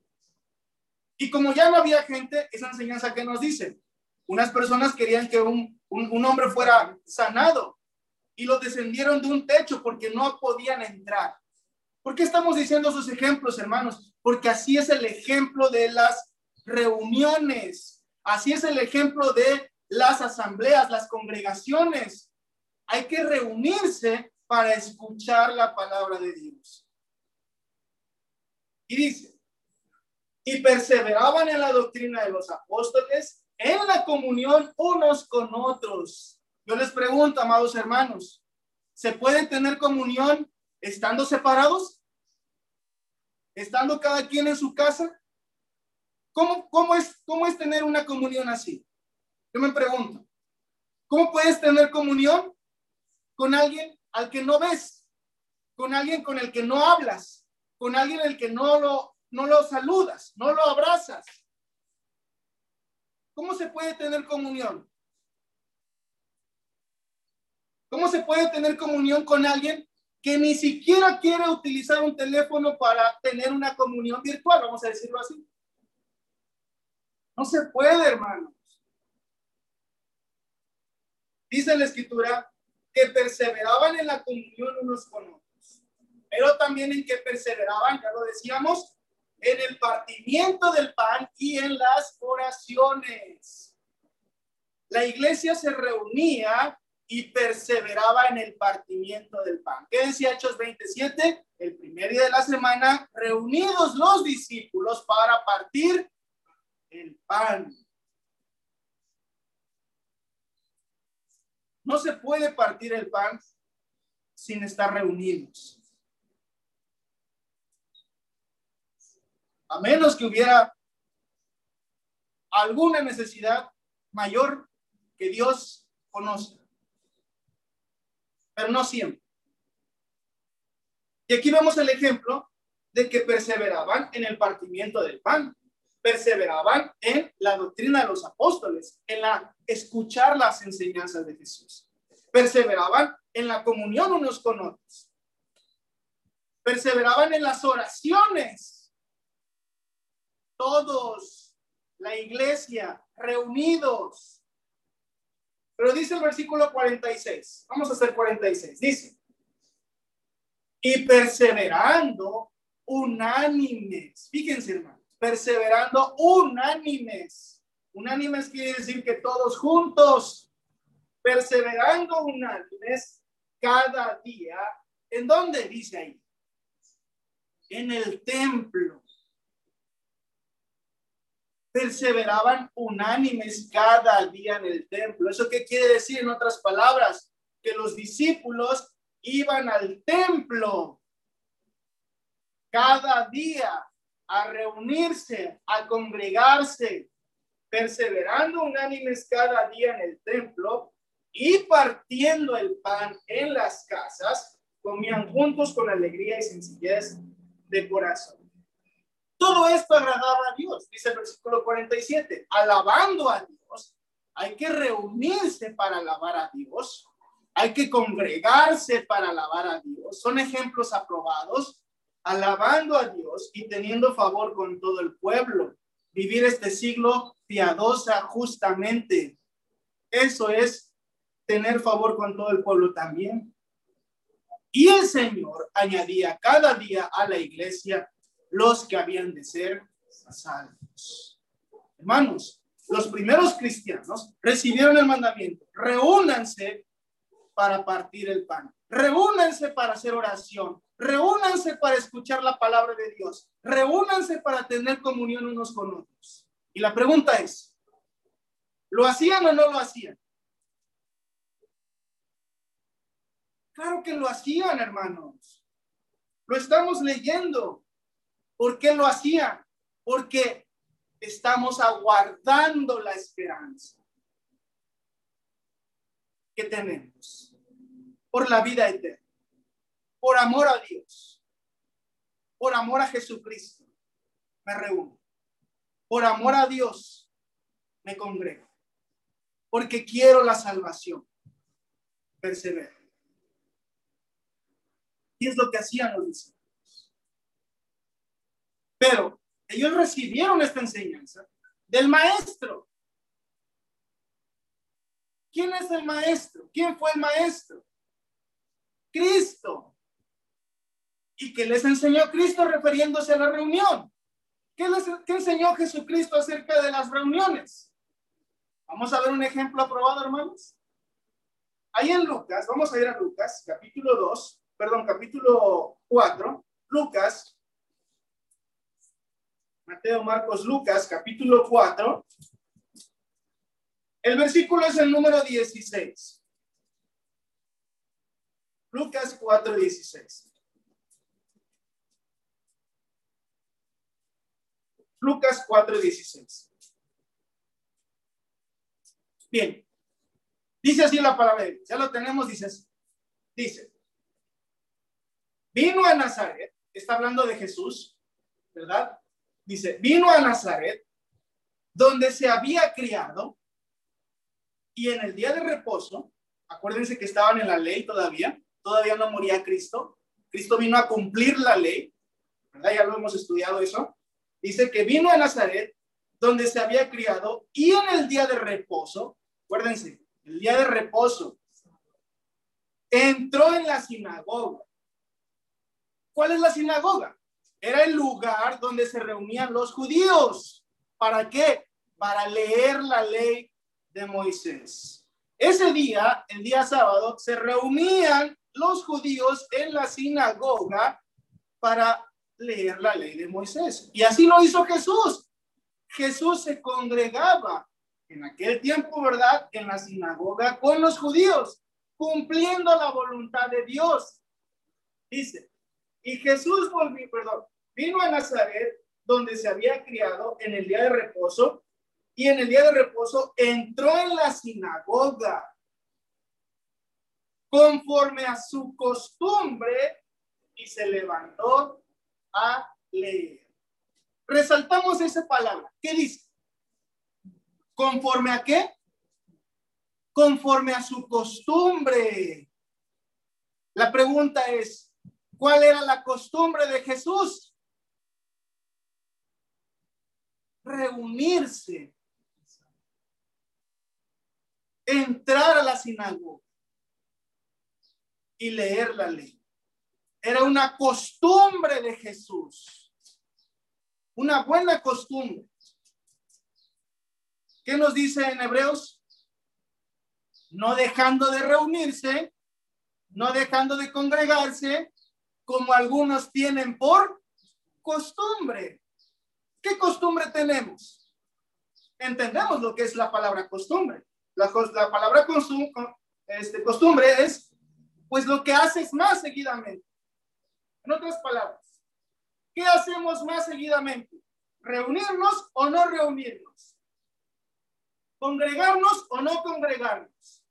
Y como ya no había gente, esa enseñanza que nos dice, unas personas querían que un, un, hombre fuera sanado y lo descendieron de un techo porque no podían entrar. ¿Por qué estamos diciendo esos ejemplos, hermanos? Porque así es el ejemplo de las reuniones, así es el ejemplo de las asambleas, las congregaciones. Hay que reunirse para escuchar la palabra de Dios. Y dice, y perseveraban en la doctrina de los apóstoles, en la comunión unos con otros. Yo les pregunto, amados hermanos, ¿se puede tener comunión estando separados? ¿Estando cada quien en su casa? ¿Cómo, cómo, es, ¿Cómo es tener una comunión así? Yo me pregunto, ¿cómo puedes tener comunión con alguien al que no ves? Con alguien con el que no hablas, con alguien el que no lo, no lo saludas, no lo abrazas. ¿Cómo se puede tener comunión? ¿Cómo se puede tener comunión con alguien que ni siquiera quiere utilizar un teléfono para tener una comunión virtual? Vamos a decirlo así. No se puede, hermanos. Dice la escritura que perseveraban en la comunión unos con otros, pero también en que perseveraban, ya lo decíamos, en el partimiento del pan y en las oraciones. La iglesia se reunía y perseveraba en el partimiento del pan. ¿Qué decía Hechos 27? El primer día de la semana, reunidos los discípulos para partir el pan. No se puede partir el pan sin estar reunidos. A menos que hubiera alguna necesidad mayor que Dios conozca. Pero no siempre. Y aquí vemos el ejemplo de que perseveraban en el partimiento del pan perseveraban en la doctrina de los apóstoles, en la escuchar las enseñanzas de Jesús. Perseveraban en la comunión unos con otros. Perseveraban en las oraciones. Todos, la iglesia, reunidos. Pero dice el versículo 46. Vamos a hacer 46. Dice, y perseverando unánimes. Fíjense, hermano perseverando unánimes. Unánimes quiere decir que todos juntos, perseverando unánimes cada día. ¿En dónde dice ahí? En el templo. Perseveraban unánimes cada día en el templo. ¿Eso qué quiere decir en otras palabras? Que los discípulos iban al templo cada día a reunirse, a congregarse, perseverando unánimes cada día en el templo y partiendo el pan en las casas, comían juntos con alegría y sencillez de corazón. Todo esto agradaba a Dios, dice el versículo 47, alabando a Dios. Hay que reunirse para alabar a Dios, hay que congregarse para alabar a Dios. Son ejemplos aprobados alabando a Dios y teniendo favor con todo el pueblo. Vivir este siglo piadosa justamente. Eso es tener favor con todo el pueblo también. Y el Señor añadía cada día a la iglesia los que habían de ser salvos. Hermanos, los primeros cristianos recibieron el mandamiento, reúnanse para partir el pan, reúnanse para hacer oración, Reúnanse para escuchar la palabra de Dios. Reúnanse para tener comunión unos con otros. Y la pregunta es, ¿lo hacían o no lo hacían? Claro que lo hacían, hermanos. Lo estamos leyendo. ¿Por qué lo hacían? Porque estamos aguardando la esperanza que tenemos por la vida eterna por amor a Dios, por amor a Jesucristo, me reúno. Por amor a Dios, me congrego. porque quiero la salvación. Persevera. Y es lo que hacían los discípulos. Pero ellos recibieron esta enseñanza del maestro. ¿Quién es el maestro? ¿Quién fue el maestro? Cristo. ¿Y qué les enseñó Cristo refiriéndose a la reunión? ¿Qué, les, enseñó Jesucristo acerca de las reuniones? Vamos a ver un ejemplo aprobado, hermanos. Ahí en Lucas, vamos a ir a Lucas, capítulo 2, perdón, capítulo 4, Lucas, Mateo, Marcos, Lucas, capítulo 4. El versículo es el número 16. Lucas 4, 16. Lucas 4, 16. Bien. Dice así la palabra. Ya lo tenemos, dice Dice. Vino a Nazaret. Está hablando de Jesús, ¿verdad? Dice, vino a Nazaret, donde se había criado, y en el día de reposo, acuérdense que estaban en la ley todavía, todavía no moría Cristo, Cristo vino a cumplir la ley, ¿verdad? Ya lo hemos estudiado eso. Dice que vino a Nazaret, donde se había criado, y en el día de reposo, acuérdense, el día de reposo, entró en la sinagoga. ¿Cuál es la sinagoga? Era el lugar donde se reunían los judíos. ¿Para qué? Para leer la ley de Moisés. Ese día, el día sábado, se reunían los judíos en la sinagoga para leer la ley de Moisés. Y así lo hizo Jesús. Jesús se congregaba en aquel tiempo, ¿verdad? En la sinagoga con los judíos, cumpliendo la voluntad de Dios. Dice, y Jesús volvió, perdón, vino a Nazaret, donde se había criado en el día de reposo, y en el día de reposo entró en la sinagoga conforme a su costumbre y se levantó a leer. Resaltamos esa palabra. ¿Qué dice? ¿Conforme a qué? Conforme a su costumbre. La pregunta es, ¿cuál era la costumbre de Jesús? reunirse, entrar a la sinagoga y leer la ley. Era una costumbre de Jesús, una buena costumbre. ¿Qué nos dice en Hebreos? No dejando de reunirse, no dejando de congregarse, como algunos tienen por costumbre. ¿Qué costumbre tenemos? Entendemos lo que es la palabra costumbre. La, la palabra este, costumbre es pues lo que haces más seguidamente. En otras palabras, ¿qué hacemos más seguidamente? ¿Reunirnos o no reunirnos? ¿Congregarnos o no congregarnos?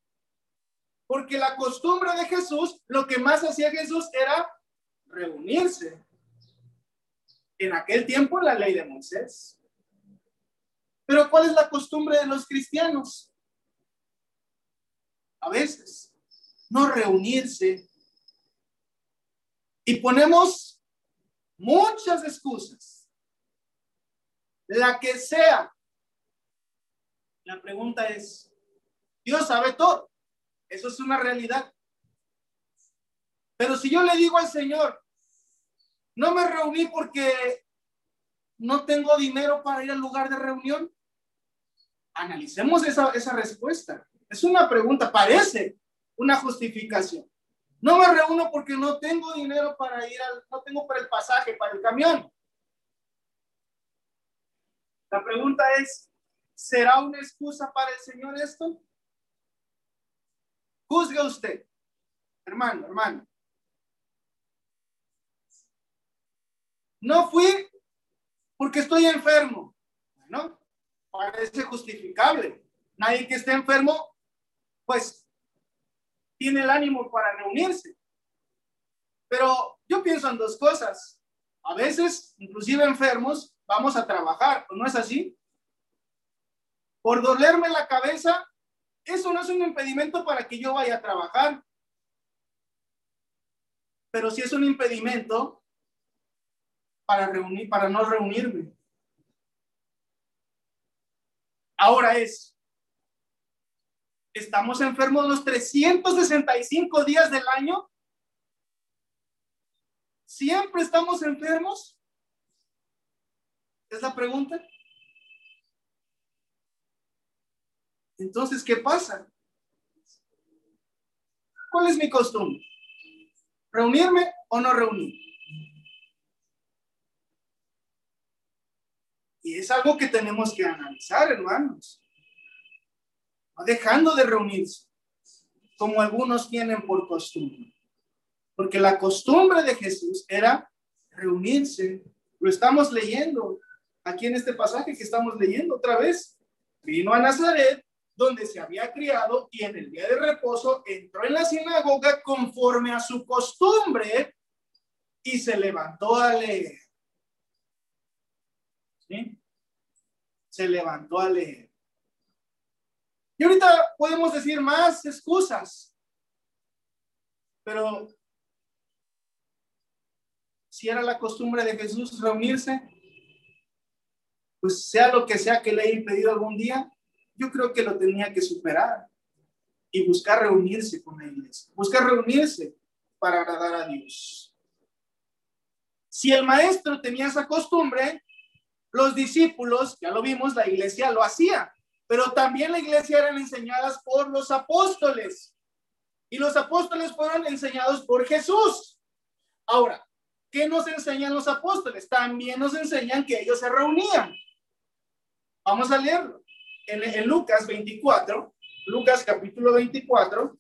Porque la costumbre de Jesús, lo que más hacía Jesús era reunirse en aquel tiempo la ley de Moisés. Pero ¿cuál es la costumbre de los cristianos? A veces, no reunirse. Y ponemos muchas excusas. La que sea. La pregunta es, Dios sabe todo. Eso es una realidad. Pero si yo le digo al Señor, no me reuní porque no tengo dinero para ir al lugar de reunión. Analicemos esa, esa respuesta. Es una pregunta, parece una justificación. No me reúno porque no tengo dinero para ir al, no tengo para el pasaje, para el camión. La pregunta es, ¿será una excusa para el Señor esto? Juzgue usted, hermano, hermano. No fui porque estoy enfermo. Bueno, parece justificable. Nadie que esté enfermo, pues, tiene el ánimo para reunirse. Pero yo pienso en dos cosas. A veces, inclusive enfermos, vamos a trabajar, ¿no es así? Por dolerme la cabeza, Eso no es un impedimento para que yo vaya a trabajar. Pero sí es un impedimento para reunir, para no reunirme. Ahora es, ¿estamos enfermos los 365 días del año? ¿Siempre estamos enfermos? Es la pregunta. Entonces, ¿qué pasa? ¿Cuál es mi costumbre? ¿Reunirme o no reunir? Y es algo que tenemos que analizar, hermanos. Dejando de reunirse, como algunos tienen por costumbre. Porque la costumbre de Jesús era reunirse. Lo estamos leyendo aquí en este pasaje que estamos leyendo otra vez. Vino a Nazaret, donde se había criado, y en el día de reposo entró en la sinagoga conforme a su costumbre y se levantó a leer. ¿Sí? Se levantó a leer. Y ahorita podemos decir más excusas, pero si era la costumbre de Jesús reunirse, pues sea lo que sea que le haya impedido algún día, yo creo que lo tenía que superar y buscar reunirse con la iglesia, buscar reunirse para agradar a Dios. Si el maestro tenía esa costumbre, los discípulos, ya lo vimos, la iglesia lo hacía, pero también la iglesia eran enseñadas por los apóstoles y los apóstoles fueron enseñados por Jesús. Ahora, ¿Qué nos enseñan los apóstoles? También nos enseñan que ellos se reunían. Vamos a leerlo. En, Lucas 24, Lucas capítulo 24,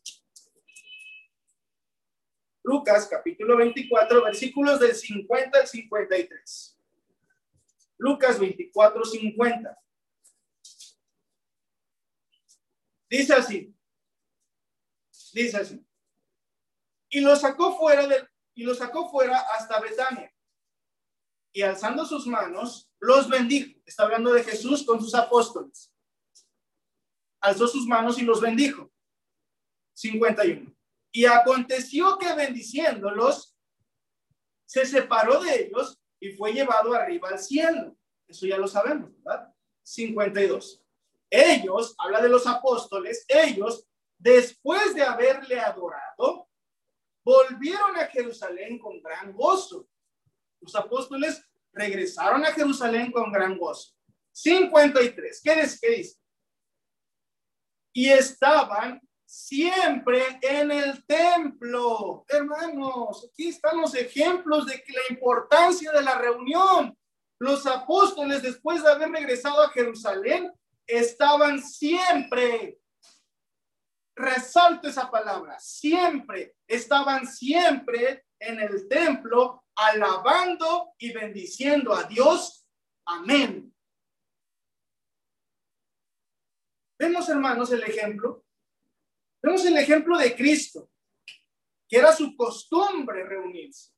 Lucas capítulo 24, versículos del 50 al 53. Lucas 24, 50. Dice así. Dice así. Y lo sacó fuera del, y lo sacó fuera hasta Betania. Y alzando sus manos, los bendijo. Está hablando de Jesús con sus apóstoles. Alzó sus manos y los bendijo. 51. Y aconteció que bendiciéndolos, se separó de ellos y fue llevado arriba al cielo. Eso ya lo sabemos, ¿verdad? 52. Ellos, habla de los apóstoles, ellos, después de haberle adorado, volvieron a Jerusalén con gran gozo. Los apóstoles regresaron a Jerusalén con gran gozo. 53. ¿Qué, dice? Y estaban siempre en el templo. Hermanos, aquí están los ejemplos de la importancia de la reunión. Los apóstoles, después de haber regresado a Jerusalén, estaban siempre resalto esa palabra, siempre, estaban siempre en el templo alabando y bendiciendo a Dios. Amén. Vemos, hermanos, el ejemplo. Vemos el ejemplo de Cristo, que era su costumbre reunirse.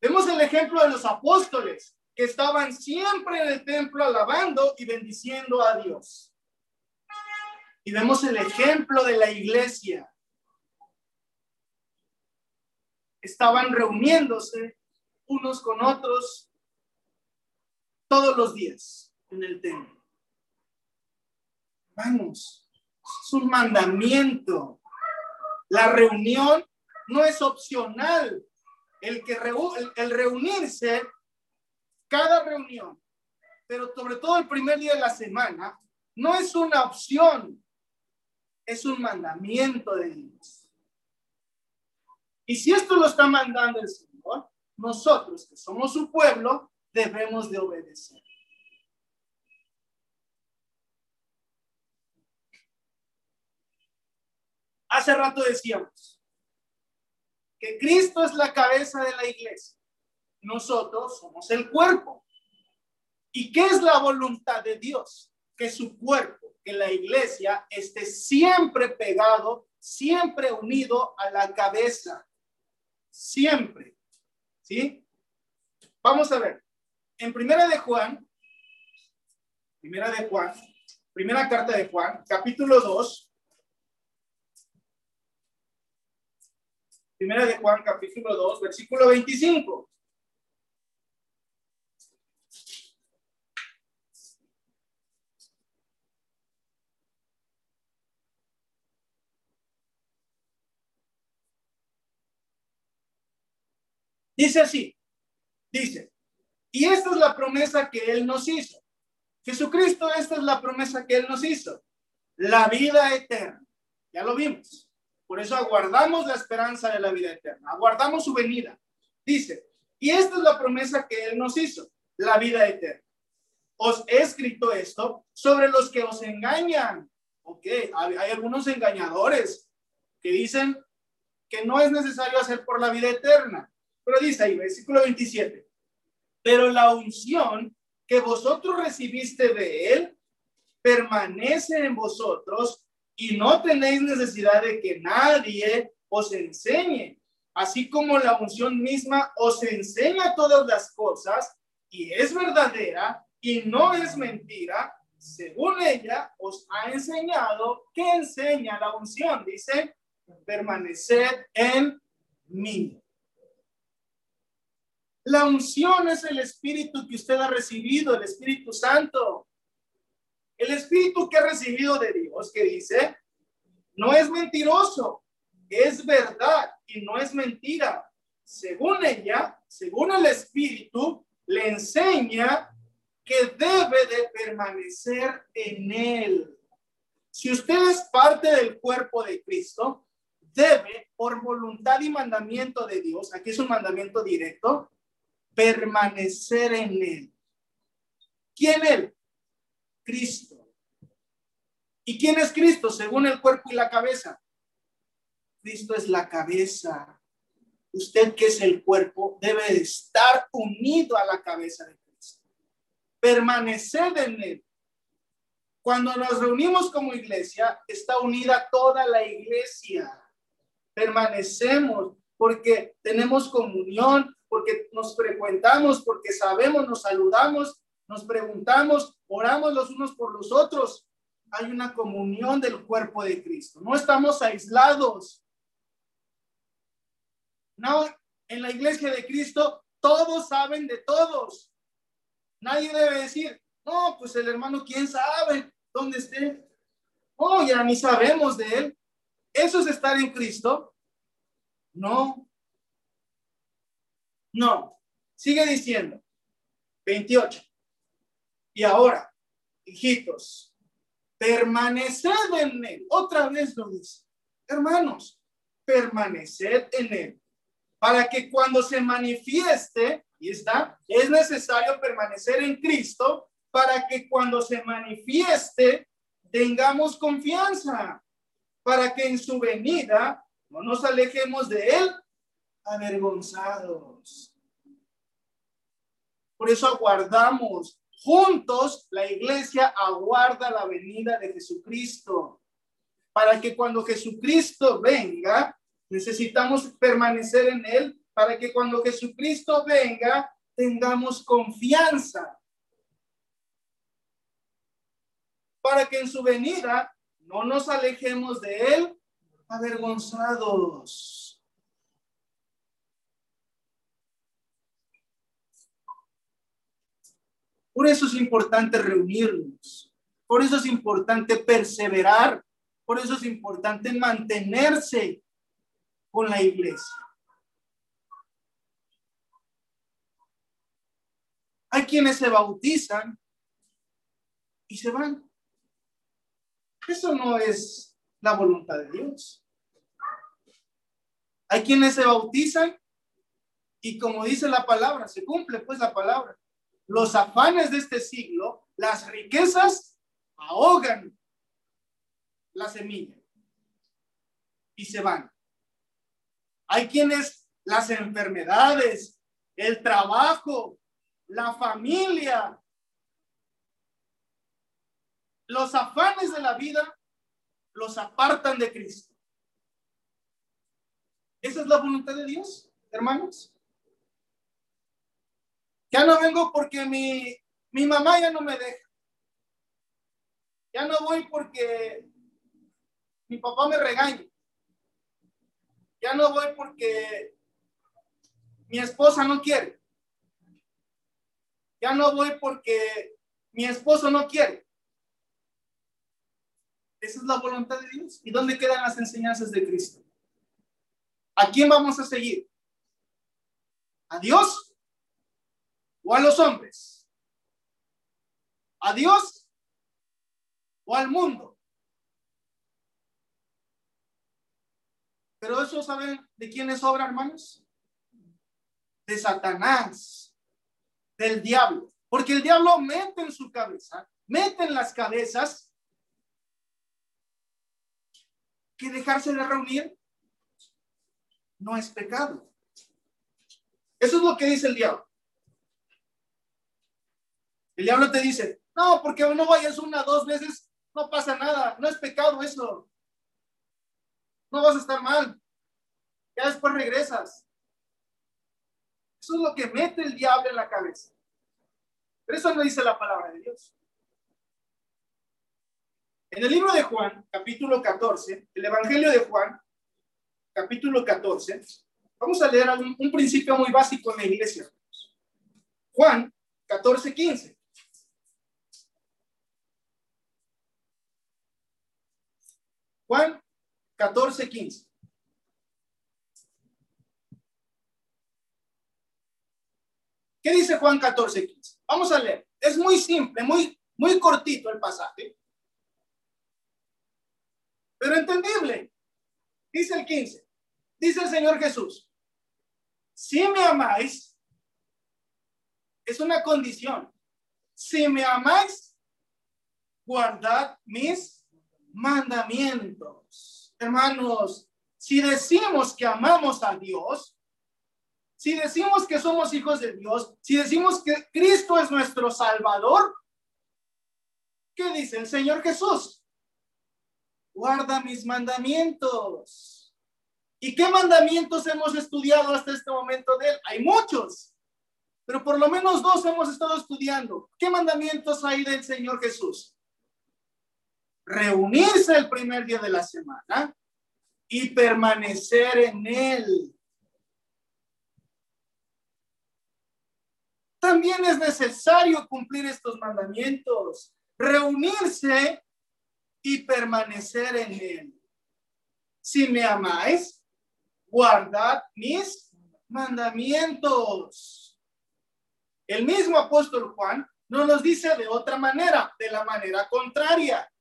Vemos el ejemplo de los apóstoles, que estaban siempre en el templo alabando y bendiciendo a Dios. Y vemos el ejemplo de la iglesia. Estaban reuniéndose unos con otros todos los días en el templo. Vamos, es un mandamiento. La reunión no es opcional. El, que el reunirse, cada reunión, pero sobre todo el primer día de la semana, no es una opción, es un mandamiento de Dios. Y si esto lo está mandando el Señor, nosotros que somos su pueblo, debemos de obedecer. Hace rato decíamos que Cristo es la cabeza de la iglesia nosotros somos el cuerpo. ¿Y qué es la voluntad de Dios? Que su cuerpo, que la iglesia esté siempre pegado, siempre unido a la cabeza. Siempre. ¿Sí? Vamos a ver. En primera de Juan, primera de Juan, primera carta de Juan, capítulo 2. Primera de Juan, capítulo 2, versículo 25. Dice así, dice, y esta es la promesa que Él nos hizo. Jesucristo, esta es la promesa que Él nos hizo. La vida eterna. Ya lo vimos. Por eso aguardamos la esperanza de la vida eterna. Aguardamos su venida. Dice, y esta es la promesa que Él nos hizo. La vida eterna. Os he escrito esto sobre los que os engañan. Ok, hay, hay algunos engañadores que dicen que no es necesario hacer por la vida eterna. Pero dice ahí, versículo 27, pero la unción que vosotros recibiste de él permanece en vosotros y no tenéis necesidad de que nadie os enseñe, así como la unción misma os enseña todas las cosas y es verdadera y no es mentira, según ella os ha enseñado, ¿qué enseña la unción? Dice, permaneced en mí. La unción es el espíritu que usted ha recibido, el Espíritu Santo. El espíritu que ha recibido de Dios, que dice, no es mentiroso, es verdad y no es mentira. Según ella, según el espíritu, le enseña que debe de permanecer en él. Si usted es parte del cuerpo de Cristo, debe, por voluntad y mandamiento de Dios, aquí es un mandamiento directo, permanecer en él. ¿Quién él? Cristo. ¿Y quién es Cristo según el cuerpo y la cabeza? Cristo es la cabeza. Usted que es el cuerpo debe estar unido a la cabeza de Cristo. Permanecer en él. Cuando nos reunimos como iglesia, está unida toda la iglesia. Permanecemos porque tenemos comunión, porque nos frecuentamos, porque sabemos, nos saludamos, nos preguntamos, oramos los unos por los otros. Hay una comunión del cuerpo de Cristo. No estamos aislados. No, en la iglesia de Cristo todos saben de todos. Nadie debe decir, no, pues el hermano, ¿quién sabe dónde esté? Oh, ya ni sabemos de él. ¿Eso es estar en Cristo? No, no, sigue diciendo. 28. Y ahora, hijitos, permaneced en él. Otra vez lo dice. Hermanos, permaneced en él. Para que cuando se manifieste, y está, es necesario permanecer en Cristo para que cuando se manifieste tengamos confianza, para que en su venida no nos alejemos de él avergonzados. Por eso aguardamos juntos, la iglesia aguarda la venida de Jesucristo. Para que cuando Jesucristo venga, necesitamos permanecer en Él, para que cuando Jesucristo venga, tengamos confianza. Para que en su venida no nos alejemos de Él avergonzados. Por eso es importante reunirnos. Por eso es importante perseverar. Por eso es importante mantenerse con la iglesia. Hay quienes se bautizan y se van. Eso no es la voluntad de Dios. Hay quienes se bautizan y como dice la palabra, se cumple pues la palabra los afanes de este siglo, las riquezas ahogan la semilla y se van. Hay quienes las enfermedades, el trabajo, la familia, los afanes de la vida los apartan de Cristo. Esa es la voluntad de Dios, hermanos. Ya no vengo porque mi, mi mamá ya no me deja. Ya no voy porque mi papá me regaña. Ya no voy porque mi esposa no quiere. Ya no voy porque mi esposo no quiere. Esa es la voluntad de Dios. ¿Y dónde quedan las enseñanzas de Cristo? ¿A quién vamos a seguir? ¿A Dios o a los hombres? ¿A Dios o al mundo? Pero eso saben de quién es obra, hermanos? De Satanás, del diablo. Porque el diablo mete en su cabeza, mete en las cabezas que dejarse de reunir no es pecado. Eso es lo que dice el diablo. El diablo te dice, no, porque no vayas una, dos veces, no pasa nada, no es pecado eso. No vas a estar mal. Ya después regresas. Eso es lo que mete el diablo en la cabeza. Pero eso no dice la palabra de Dios. En el libro de Juan, capítulo 14, el Evangelio de Juan, capítulo 14, vamos a leer un, un principio muy básico en la iglesia. Juan 14, 15. Juan 14, 15. ¿Qué dice Juan 14, 15? Vamos a leer. Es muy simple, muy, muy cortito el pasaje pero entendible. Dice el 15, dice el Señor Jesús, si me amáis, es una condición. Si me amáis, guardad mis mandamientos. Hermanos, si decimos que amamos a Dios, si decimos que somos hijos de Dios, si decimos que Cristo es nuestro Salvador, ¿qué dice el Señor Jesús? guarda mis mandamientos. ¿Y qué mandamientos hemos estudiado hasta este momento de él? Hay muchos, pero por lo menos dos hemos estado estudiando. ¿Qué mandamientos hay del Señor Jesús? Reunirse el primer día de la semana y permanecer en él. También es necesario cumplir estos mandamientos. Reunirse y permanecer en él. Si me amáis, guardad mis mandamientos. El mismo apóstol Juan no nos dice de otra manera, de la manera contraria.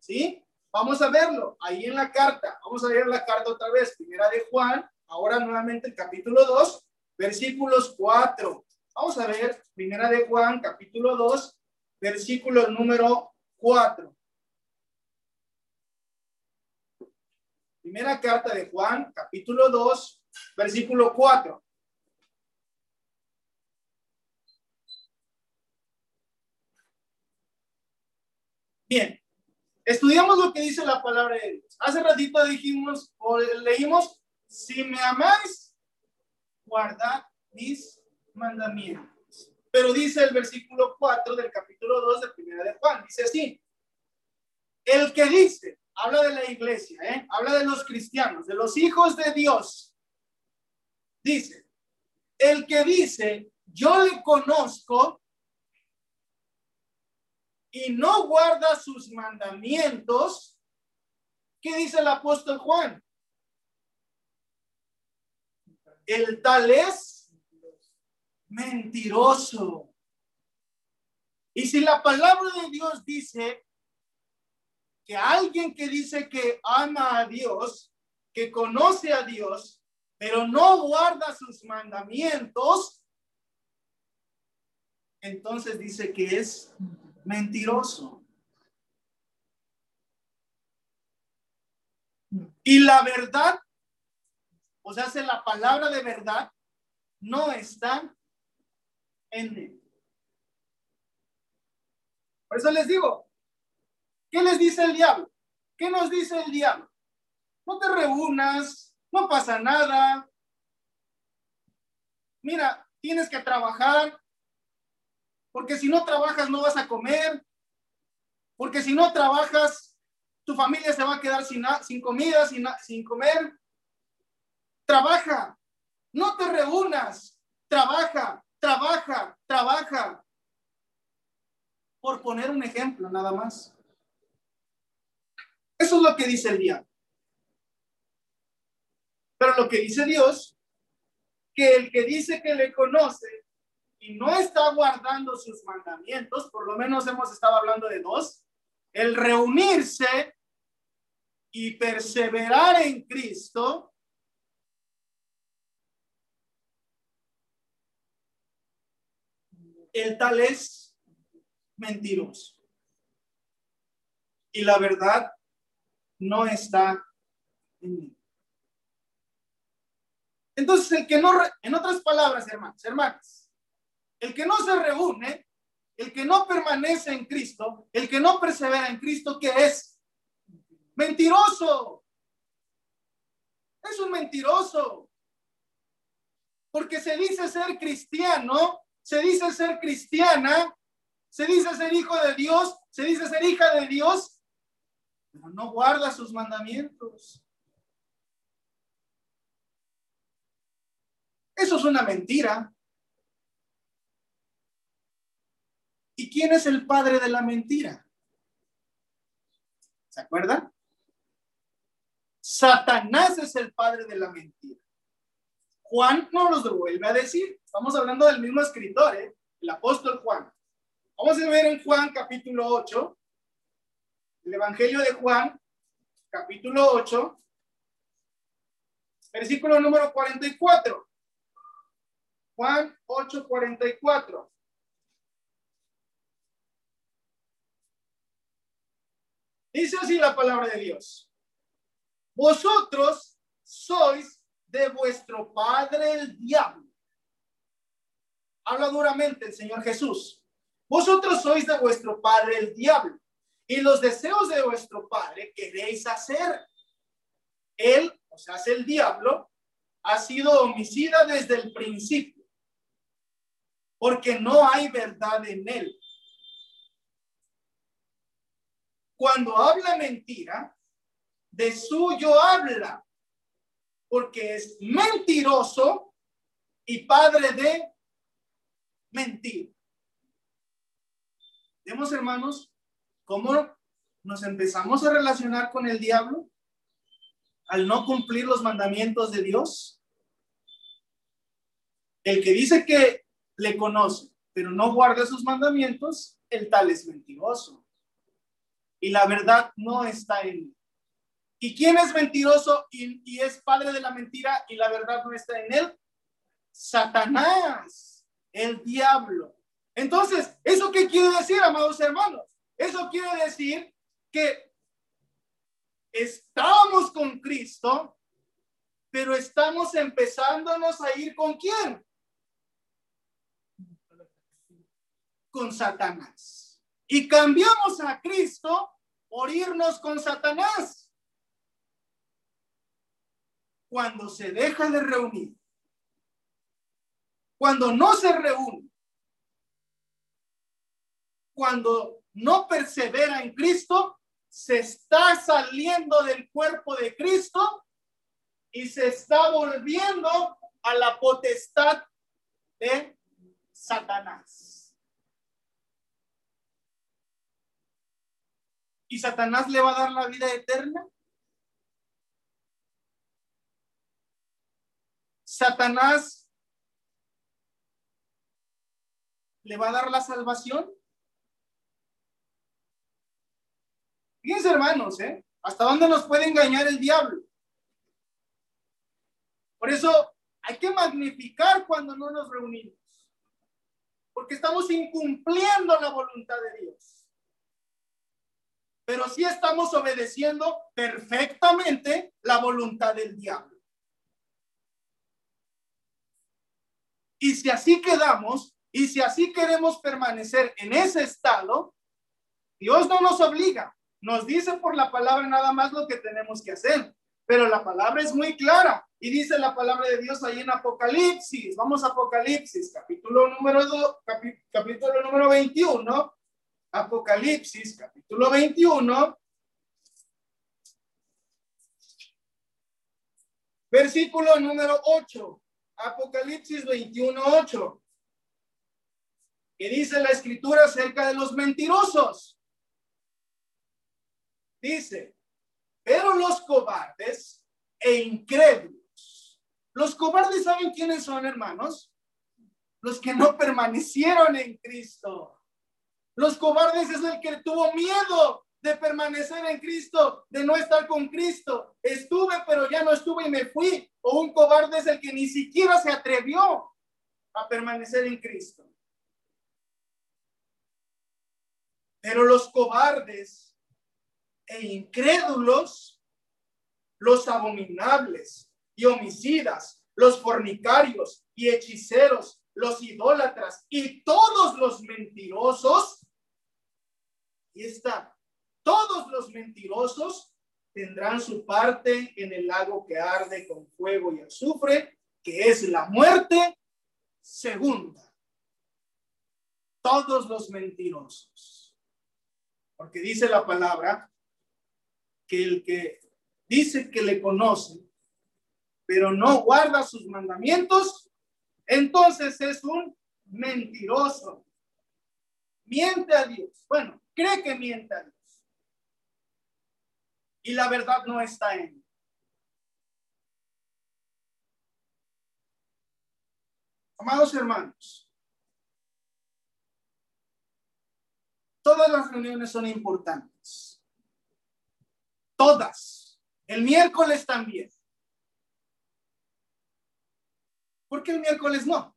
¿Sí? Vamos a verlo ahí en la carta. Vamos a leer la carta otra vez. Primera de Juan, ahora nuevamente el capítulo 2, versículos 4. Vamos a ver, primera de Juan, capítulo 2, versículo número 4. Primera carta de Juan, capítulo 2, versículo 4. Bien, estudiamos lo que dice la palabra de Dios. Hace ratito dijimos o leímos, si me amáis, guardad mis mandamientos. Pero dice el versículo 4 del capítulo 2 de Primera de Juan, dice así, el que dice, habla de la iglesia, ¿eh? habla de los cristianos, de los hijos de Dios. Dice, el que dice, yo le conozco y no guarda sus mandamientos, ¿qué dice el apóstol Juan? El tal es mentiroso. Y si la palabra de Dios dice que alguien que dice que ama a Dios, que conoce a Dios, pero no guarda sus mandamientos, entonces dice que es mentiroso. Y la verdad, o sea, la palabra de verdad, no está en él. Por eso les digo, ¿Qué les dice el diablo? ¿Qué nos dice el diablo? No te reúnas, no pasa nada. Mira, tienes que trabajar, porque si no trabajas no vas a comer, porque si no trabajas, tu familia se va a quedar sin, comida, sin, sin comer. trabaja. No te reúnas, trabaja, trabaja, trabaja. Por poner un ejemplo, nada más. Eso es lo que dice el diablo. Pero lo que dice Dios, que el que dice que le conoce y no está guardando sus mandamientos, por lo menos hemos estado hablando de dos, el reunirse y perseverar en Cristo, el tal es mentiroso. Y la verdad no está en mí. Entonces, el que no, en otras palabras, hermanos, hermanas, el que no se reúne, el que no permanece en Cristo, el que no persevera en Cristo, ¿qué es? Mentiroso. Es un mentiroso. Porque se dice ser cristiano, se dice ser cristiana, se dice ser hijo de Dios, se dice ser hija de Dios, pero no guarda sus mandamientos. Eso es una mentira. ¿Y quién es el padre de la mentira? ¿Se acuerdan? Satanás es el padre de la mentira. Juan no los vuelve a decir. Estamos hablando del mismo escritor, ¿eh? el apóstol Juan. Vamos a ver en Juan capítulo 8, el Evangelio de Juan, capítulo 8, versículo número 44. Juan 8:44. Dice así la palabra de Dios. Vosotros sois de vuestro padre el diablo. Habla duramente el Señor Jesús. Vosotros sois de vuestro padre el diablo y los deseos de vuestro padre queréis hacer. Él, o sea, es el diablo, ha sido homicida desde el principio porque no hay verdad en él. Cuando habla mentira, de suyo habla, porque es mentiroso y padre de mentir. Vemos, hermanos, cómo nos empezamos a relacionar con el diablo al no cumplir los mandamientos de Dios. El que dice que le conoce, pero no guarda sus mandamientos, el tal es mentiroso. Y la verdad no está en él. ¿Y quién es mentiroso y, y es padre de la mentira y la verdad no está en él? Satanás, el diablo. Entonces, ¿eso qué quiere decir, amados hermanos? Eso quiere decir que estamos con Cristo, pero estamos empezándonos a ir con quién? con Satanás. Y cambiamos a Cristo por irnos con Satanás. Cuando se deja de reunir, cuando no se reúne, cuando no persevera en Cristo, se está saliendo del cuerpo de Cristo y se está volviendo a la potestad de Satanás. Y Satanás le va a dar la vida eterna? Satanás le va a dar la salvación. Fíjense, hermanos, ¿eh? ¿Hasta dónde nos puede engañar el diablo? Por eso hay que magnificar cuando no nos reunimos, porque estamos incumpliendo la voluntad de Dios pero sí estamos obedeciendo perfectamente la voluntad del diablo. Y si así quedamos, y si así queremos permanecer en ese estado, Dios no nos obliga, nos dice por la palabra nada más lo que tenemos que hacer, pero la palabra es muy clara y dice la palabra de Dios ahí en Apocalipsis. Vamos a Apocalipsis, capítulo número 2, capítulo número 21, Apocalipsis capítulo 21. Versículo número 8, Apocalipsis 21, 8. Que dice la escritura acerca de los mentirosos. Dice, pero los cobardes e incrédulos. Los cobardes saben quiénes son, hermanos? Los que no permanecieron en Cristo. Los cobardes es el que tuvo miedo de permanecer en Cristo, de no estar con Cristo. Estuve, pero ya no estuve y me fui. O un cobarde es el que ni siquiera se atrevió a permanecer en Cristo. Pero los cobardes e incrédulos, los abominables y homicidas, los fornicarios y hechiceros, los idólatras y todos los mentirosos, está, todos los mentirosos tendrán su parte en el lago que arde con fuego y azufre, que es la muerte segunda. Todos los mentirosos. Porque dice la palabra que el que dice que le conoce, pero no guarda sus mandamientos, entonces es un mentiroso. Miente a Dios. Bueno, cree que miente y la verdad no está en él. Amados hermanos, todas las reuniones son importantes. Todas. El miércoles también. ¿Por qué el miércoles no?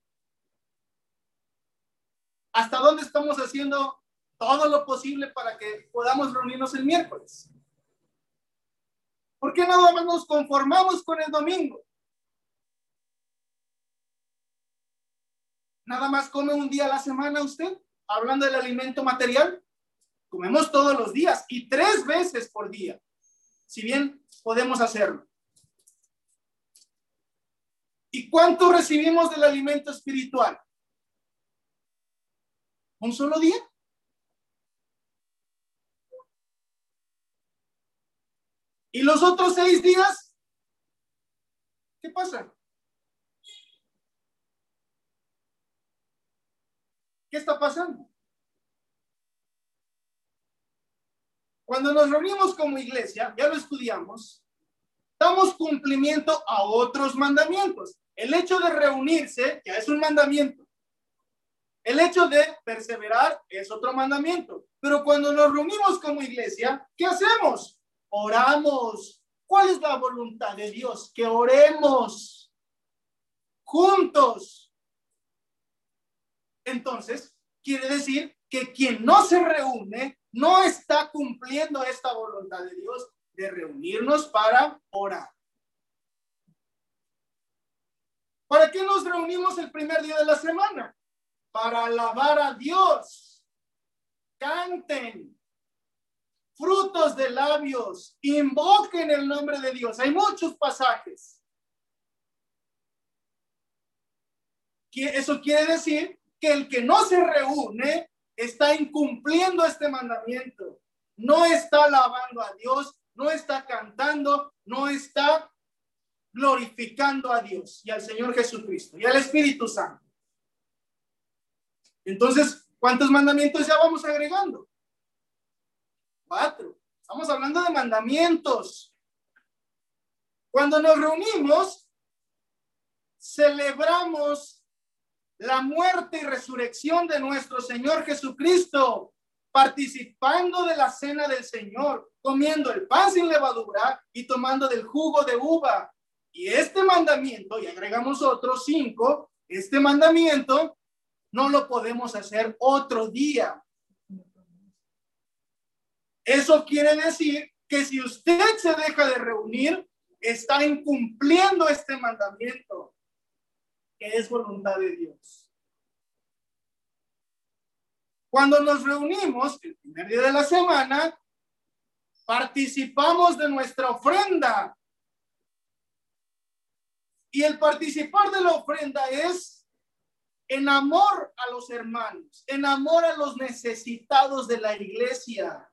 ¿Hasta dónde estamos haciendo todo lo posible para que podamos reunirnos el miércoles? ¿Por qué nada más nos conformamos con el domingo? ¿Nada más come un día a la semana usted? Hablando del alimento material. Comemos todos los días y tres veces por día. Si bien podemos hacerlo. ¿Y cuánto recibimos del alimento espiritual? ¿Un solo día? ¿Y los otros seis días? ¿Qué pasa? ¿Qué está pasando? Cuando nos reunimos como iglesia, ya lo estudiamos, damos cumplimiento a otros mandamientos. El hecho de reunirse ya es un mandamiento. El hecho de perseverar es otro mandamiento. Pero cuando nos reunimos como iglesia, ¿qué hacemos? Oramos. ¿Cuál es la voluntad de Dios? Que oremos juntos. Entonces, quiere decir que quien no se reúne no está cumpliendo esta voluntad de Dios de reunirnos para orar. ¿Para qué nos reunimos el primer día de la semana? Para alabar a Dios. Canten, frutos de labios, invoquen el nombre de Dios. Hay muchos pasajes. Eso quiere decir que el que no se reúne está incumpliendo este mandamiento. No está alabando a Dios, no está cantando, no está glorificando a Dios y al Señor Jesucristo y al Espíritu Santo. Entonces, ¿cuántos mandamientos ya vamos agregando? Estamos hablando de mandamientos. Cuando nos reunimos, celebramos la muerte y resurrección de nuestro Señor Jesucristo, participando de la cena del Señor, comiendo el pan sin levadura y tomando del jugo de uva. Y este mandamiento, y agregamos otros cinco, este mandamiento no lo podemos hacer otro día. Eso quiere decir que si usted se deja de reunir, está incumpliendo este mandamiento, que es voluntad de Dios. Cuando nos reunimos, el primer día de la semana, participamos de nuestra ofrenda. Y el participar de la ofrenda es en amor a los hermanos, en amor a los necesitados de la iglesia.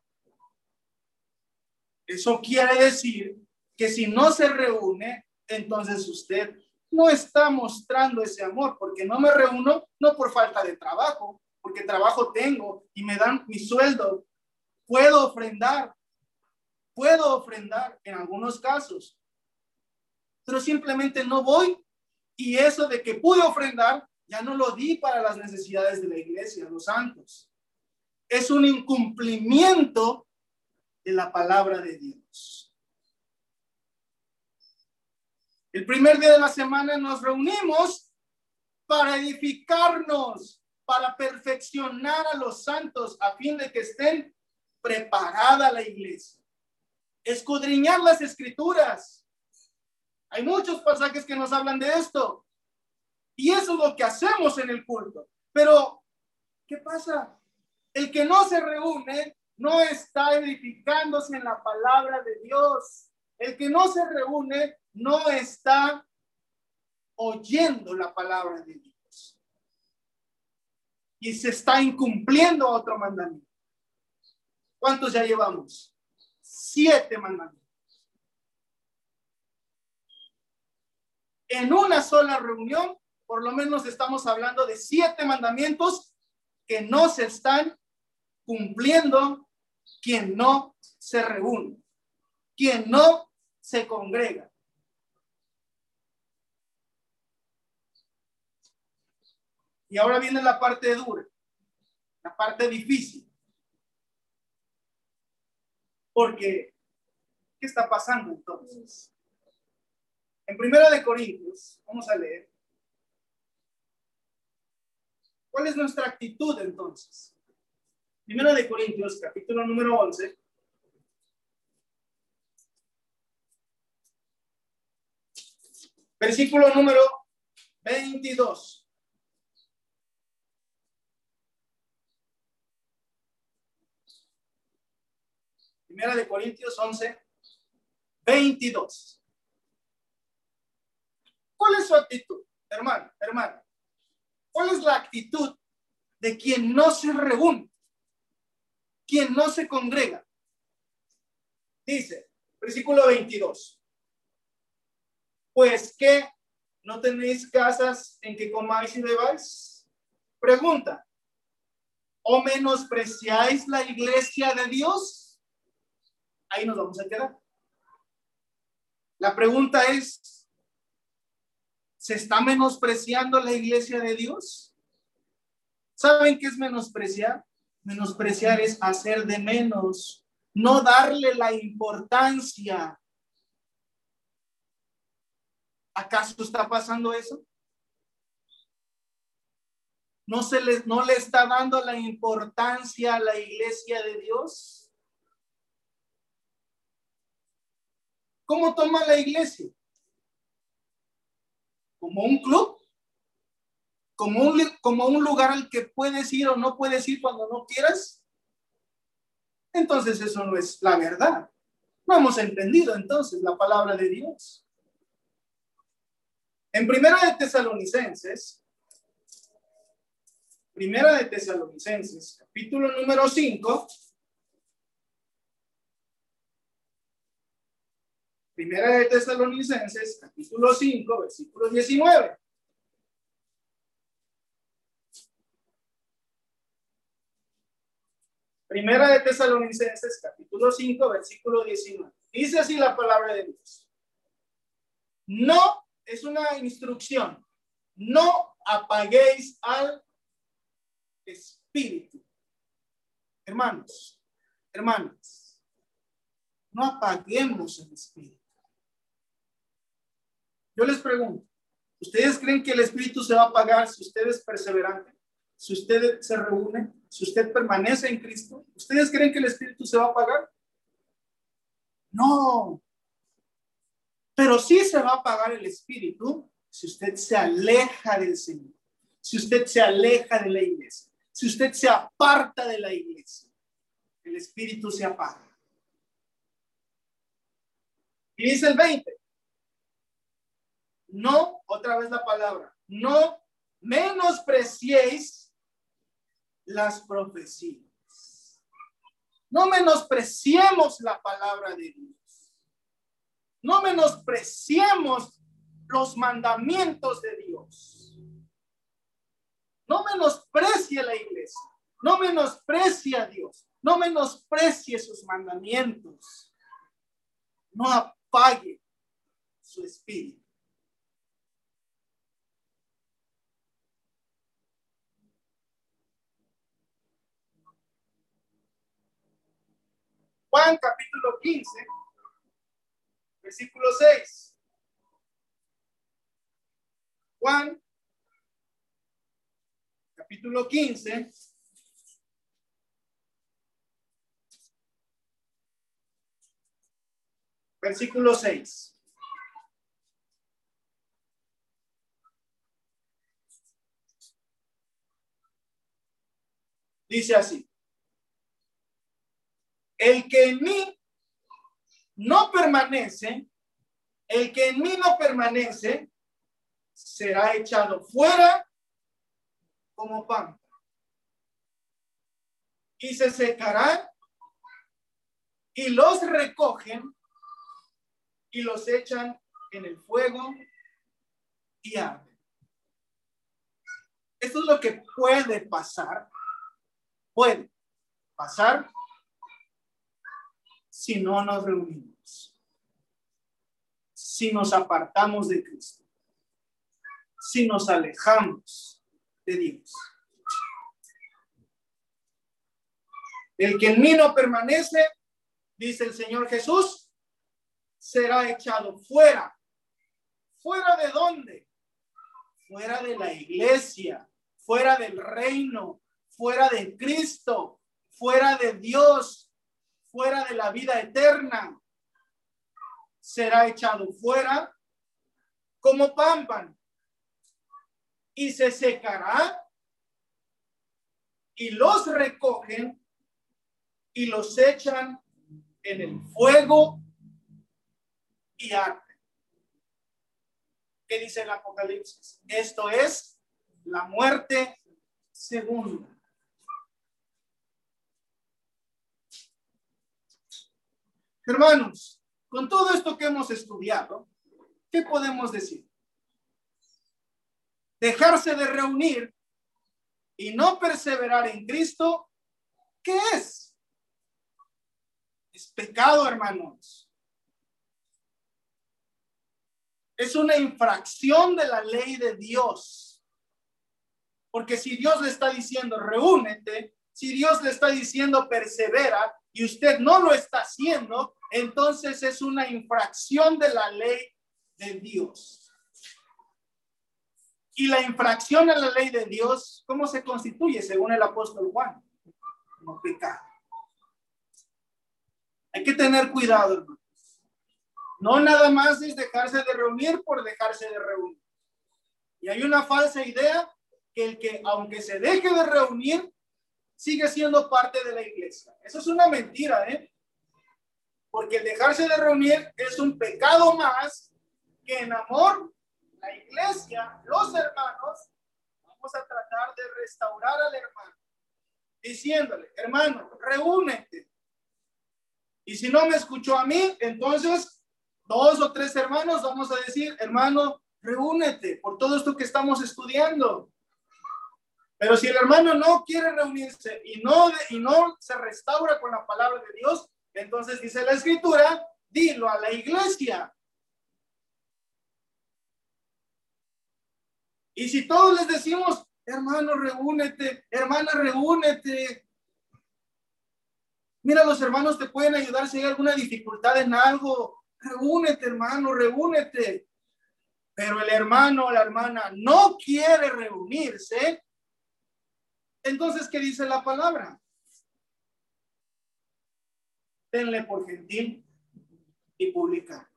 Eso quiere decir que si no se reúne, entonces usted no está mostrando ese amor, porque no me reúno no por falta de trabajo, porque trabajo tengo y me dan mi sueldo. Puedo ofrendar, puedo ofrendar en algunos casos, pero simplemente no voy y eso de que pude ofrendar ya no lo di para las necesidades de la iglesia, los santos. Es un incumplimiento de la palabra de Dios. El primer día de la semana nos reunimos para edificarnos, para perfeccionar a los santos a fin de que estén preparada la iglesia. Escudriñar las escrituras. Hay muchos pasajes que nos hablan de esto. Y eso es lo que hacemos en el culto. Pero, ¿qué pasa? El que no se reúne no está edificándose en la palabra de Dios. El que no se reúne no está oyendo la palabra de Dios. Y se está incumpliendo otro mandamiento. ¿Cuántos ya llevamos? Siete mandamientos. En una sola reunión, por lo menos estamos hablando de siete mandamientos que no se están cumpliendo quien no se reúne, quien no se congrega. Y ahora viene la parte dura, la parte difícil. Porque, ¿qué está pasando entonces? En Primera de Corintios, vamos a leer. ¿Cuál es nuestra actitud entonces? Primera de Corintios, capítulo número 11. Versículo número 22. Primera de Corintios 11, 22. ¿Cuál es su actitud, hermano, hermano? ¿Cuál es la actitud de quien no se reúne? Quien no se congrega. Dice, versículo 22. Pues que no tenéis casas en que comáis y bebáis. Pregunta, ¿o menospreciáis la iglesia de Dios? Ahí nos vamos a quedar. La pregunta es, ¿se está menospreciando la iglesia de Dios? ¿Saben qué es menospreciar? Menospreciar es hacer de menos, no darle la importancia. ¿Acaso está pasando eso? ¿No, se le, ¿No le está dando la importancia a la iglesia de Dios? ¿Cómo toma la iglesia? ¿Como un club? Como un, como un lugar al que puedes ir o no puedes ir cuando no quieras, entonces eso no es la verdad. No hemos entendido entonces la palabra de Dios. En Primera de Tesalonicenses, Primera de Tesalonicenses, capítulo número 5, Primera de Tesalonicenses, capítulo 5, versículo 19. Primera de Tesalonicenses, capítulo 5, versículo 19. Dice así la palabra de Dios. No, es una instrucción. No apaguéis al espíritu. Hermanos, hermanas, no apaguemos el espíritu. Yo les pregunto, ¿ustedes creen que el espíritu se va a apagar si usted es perseverante? Si usted se reúne, si usted permanece en Cristo, ¿ustedes creen que el Espíritu se va a apagar? No. Pero sí se va a apagar el Espíritu si usted se aleja del Señor, si usted se aleja de la iglesia, si usted se aparta de la iglesia, el Espíritu se apaga. Y dice el 20. No, otra vez la palabra, no menospreciéis las profecías. No menospreciemos la palabra de Dios. No menospreciemos los mandamientos de Dios. No menosprecie la iglesia, no menosprecie a Dios, no menosprecie sus mandamientos. No apague su espíritu. Juan capítulo 15, versículo 6. Juan capítulo 15. Versículo 6. Dice así. El que en mí no permanece, el que en mí no permanece, será echado fuera como pan. Y se secará y los recogen y los echan en el fuego y arden. Esto es lo que puede pasar. Puede pasar si no nos reunimos, si nos apartamos de Cristo, si nos alejamos de Dios. El que en mí no permanece, dice el Señor Jesús, será echado fuera. ¿Fuera de dónde? Fuera de la iglesia, fuera del reino, fuera de Cristo, fuera de Dios, fuera de la vida eterna, será echado fuera como pámpano y se secará y los recogen y los echan en el fuego y arden. ¿Qué dice el Apocalipsis? Esto es la muerte segunda. Hermanos, con todo esto que hemos estudiado, ¿qué podemos decir? Dejarse de reunir y no perseverar en Cristo, ¿qué es? Es pecado, hermanos. Es una infracción de la ley de Dios. Porque si Dios le está diciendo, reúnete, si Dios le está diciendo, persevera, y usted no lo está haciendo, entonces es una infracción de la ley de Dios. Y la infracción a la ley de Dios, ¿cómo se constituye según el apóstol Juan? Como pecado. Hay que tener cuidado, hermanos. No nada más es dejarse de reunir por dejarse de reunir. Y hay una falsa idea que el que, aunque se deje de reunir, sigue siendo parte de la iglesia. Eso es una mentira, ¿eh? Porque el dejarse de reunir es un pecado más que en amor, la iglesia, los hermanos, vamos a tratar de restaurar al hermano, diciéndole, hermano, reúnete. Y si no me escuchó a mí, entonces dos o tres hermanos vamos a decir, hermano, reúnete por todo esto que estamos estudiando. Pero si el hermano no quiere reunirse y no, y no se restaura con la palabra de Dios, entonces dice la escritura, dilo a la iglesia. Y si todos les decimos, hermano, reúnete, hermana, reúnete. Mira, los hermanos te pueden ayudar si hay alguna dificultad en algo. Reúnete, hermano, reúnete. Pero el hermano o la hermana no quiere reunirse, entonces, ¿qué dice la palabra? Tenle por gentil y publicar.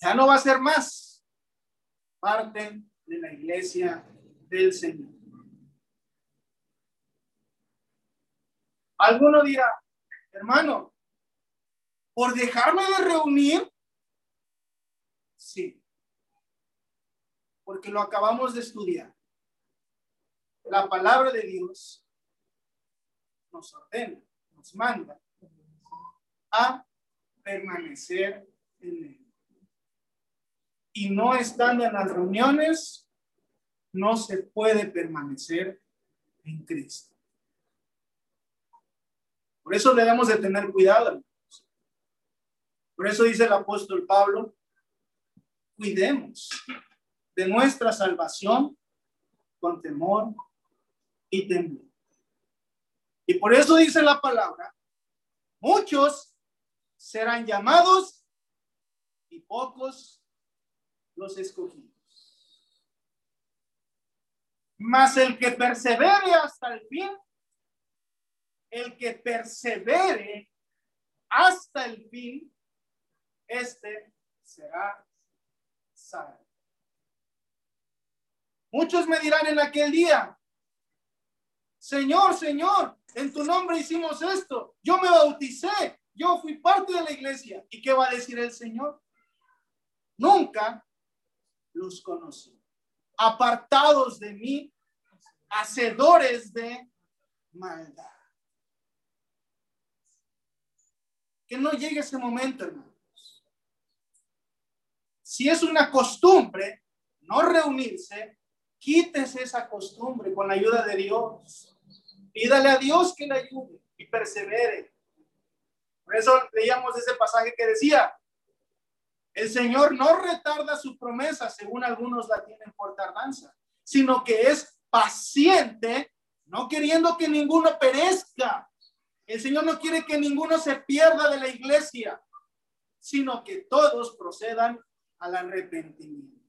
Ya no va a ser más parte de la iglesia del Señor. Alguno dirá, hermano, por dejarme de reunir, sí, porque lo acabamos de estudiar. La palabra de Dios nos ordena, nos manda a permanecer en Él. Y no estando en las reuniones, no se puede permanecer en Cristo. Por eso debemos de tener cuidado. Por eso dice el apóstol Pablo, cuidemos de nuestra salvación con temor y temor. Y por eso dice la palabra, muchos serán llamados y pocos los escogidos. Mas el que persevere hasta el fin, el que persevere hasta el fin, este será salvo. Muchos me dirán en aquel día, Señor, Señor, en tu nombre hicimos esto, yo me bauticé, yo fui parte de la iglesia. ¿Y qué va a decir el Señor? Nunca los conocí apartados de mí, hacedores de maldad. Que no llegue ese momento, hermanos. Si es una costumbre no reunirse, quítese esa costumbre con la ayuda de Dios. Pídale a Dios que le ayude y persevere. Por eso leíamos ese pasaje que decía, el Señor no retarda su promesa, según algunos la tienen por tardanza, sino que es paciente, no queriendo que ninguno perezca. El Señor no quiere que ninguno se pierda de la iglesia, sino que todos procedan al arrepentimiento.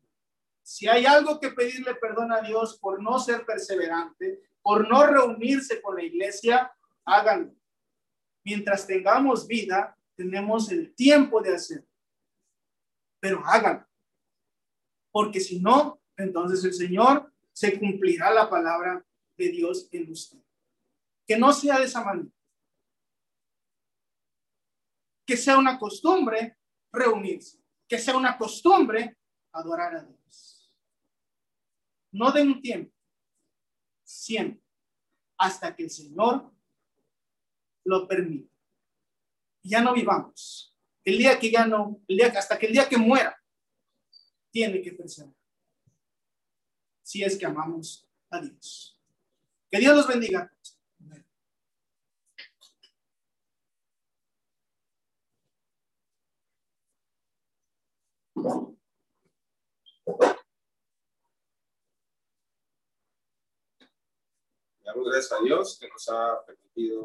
Si hay algo que pedirle perdón a Dios por no ser perseverante, por no reunirse con la iglesia, háganlo. Mientras tengamos vida, tenemos el tiempo de hacerlo pero háganlo. Porque si no, entonces el Señor se cumplirá la palabra de Dios en usted. Que no sea de esa manera. Que sea una costumbre reunirse. Que sea una costumbre adorar a Dios. No de un tiempo, siempre, hasta que el Señor lo permita. Ya no vivamos el día que ya no, el día, hasta que el día que muera, tiene que perseverar. Si es que amamos a Dios. Que Dios los bendiga. Gracias a Dios que nos ha permitido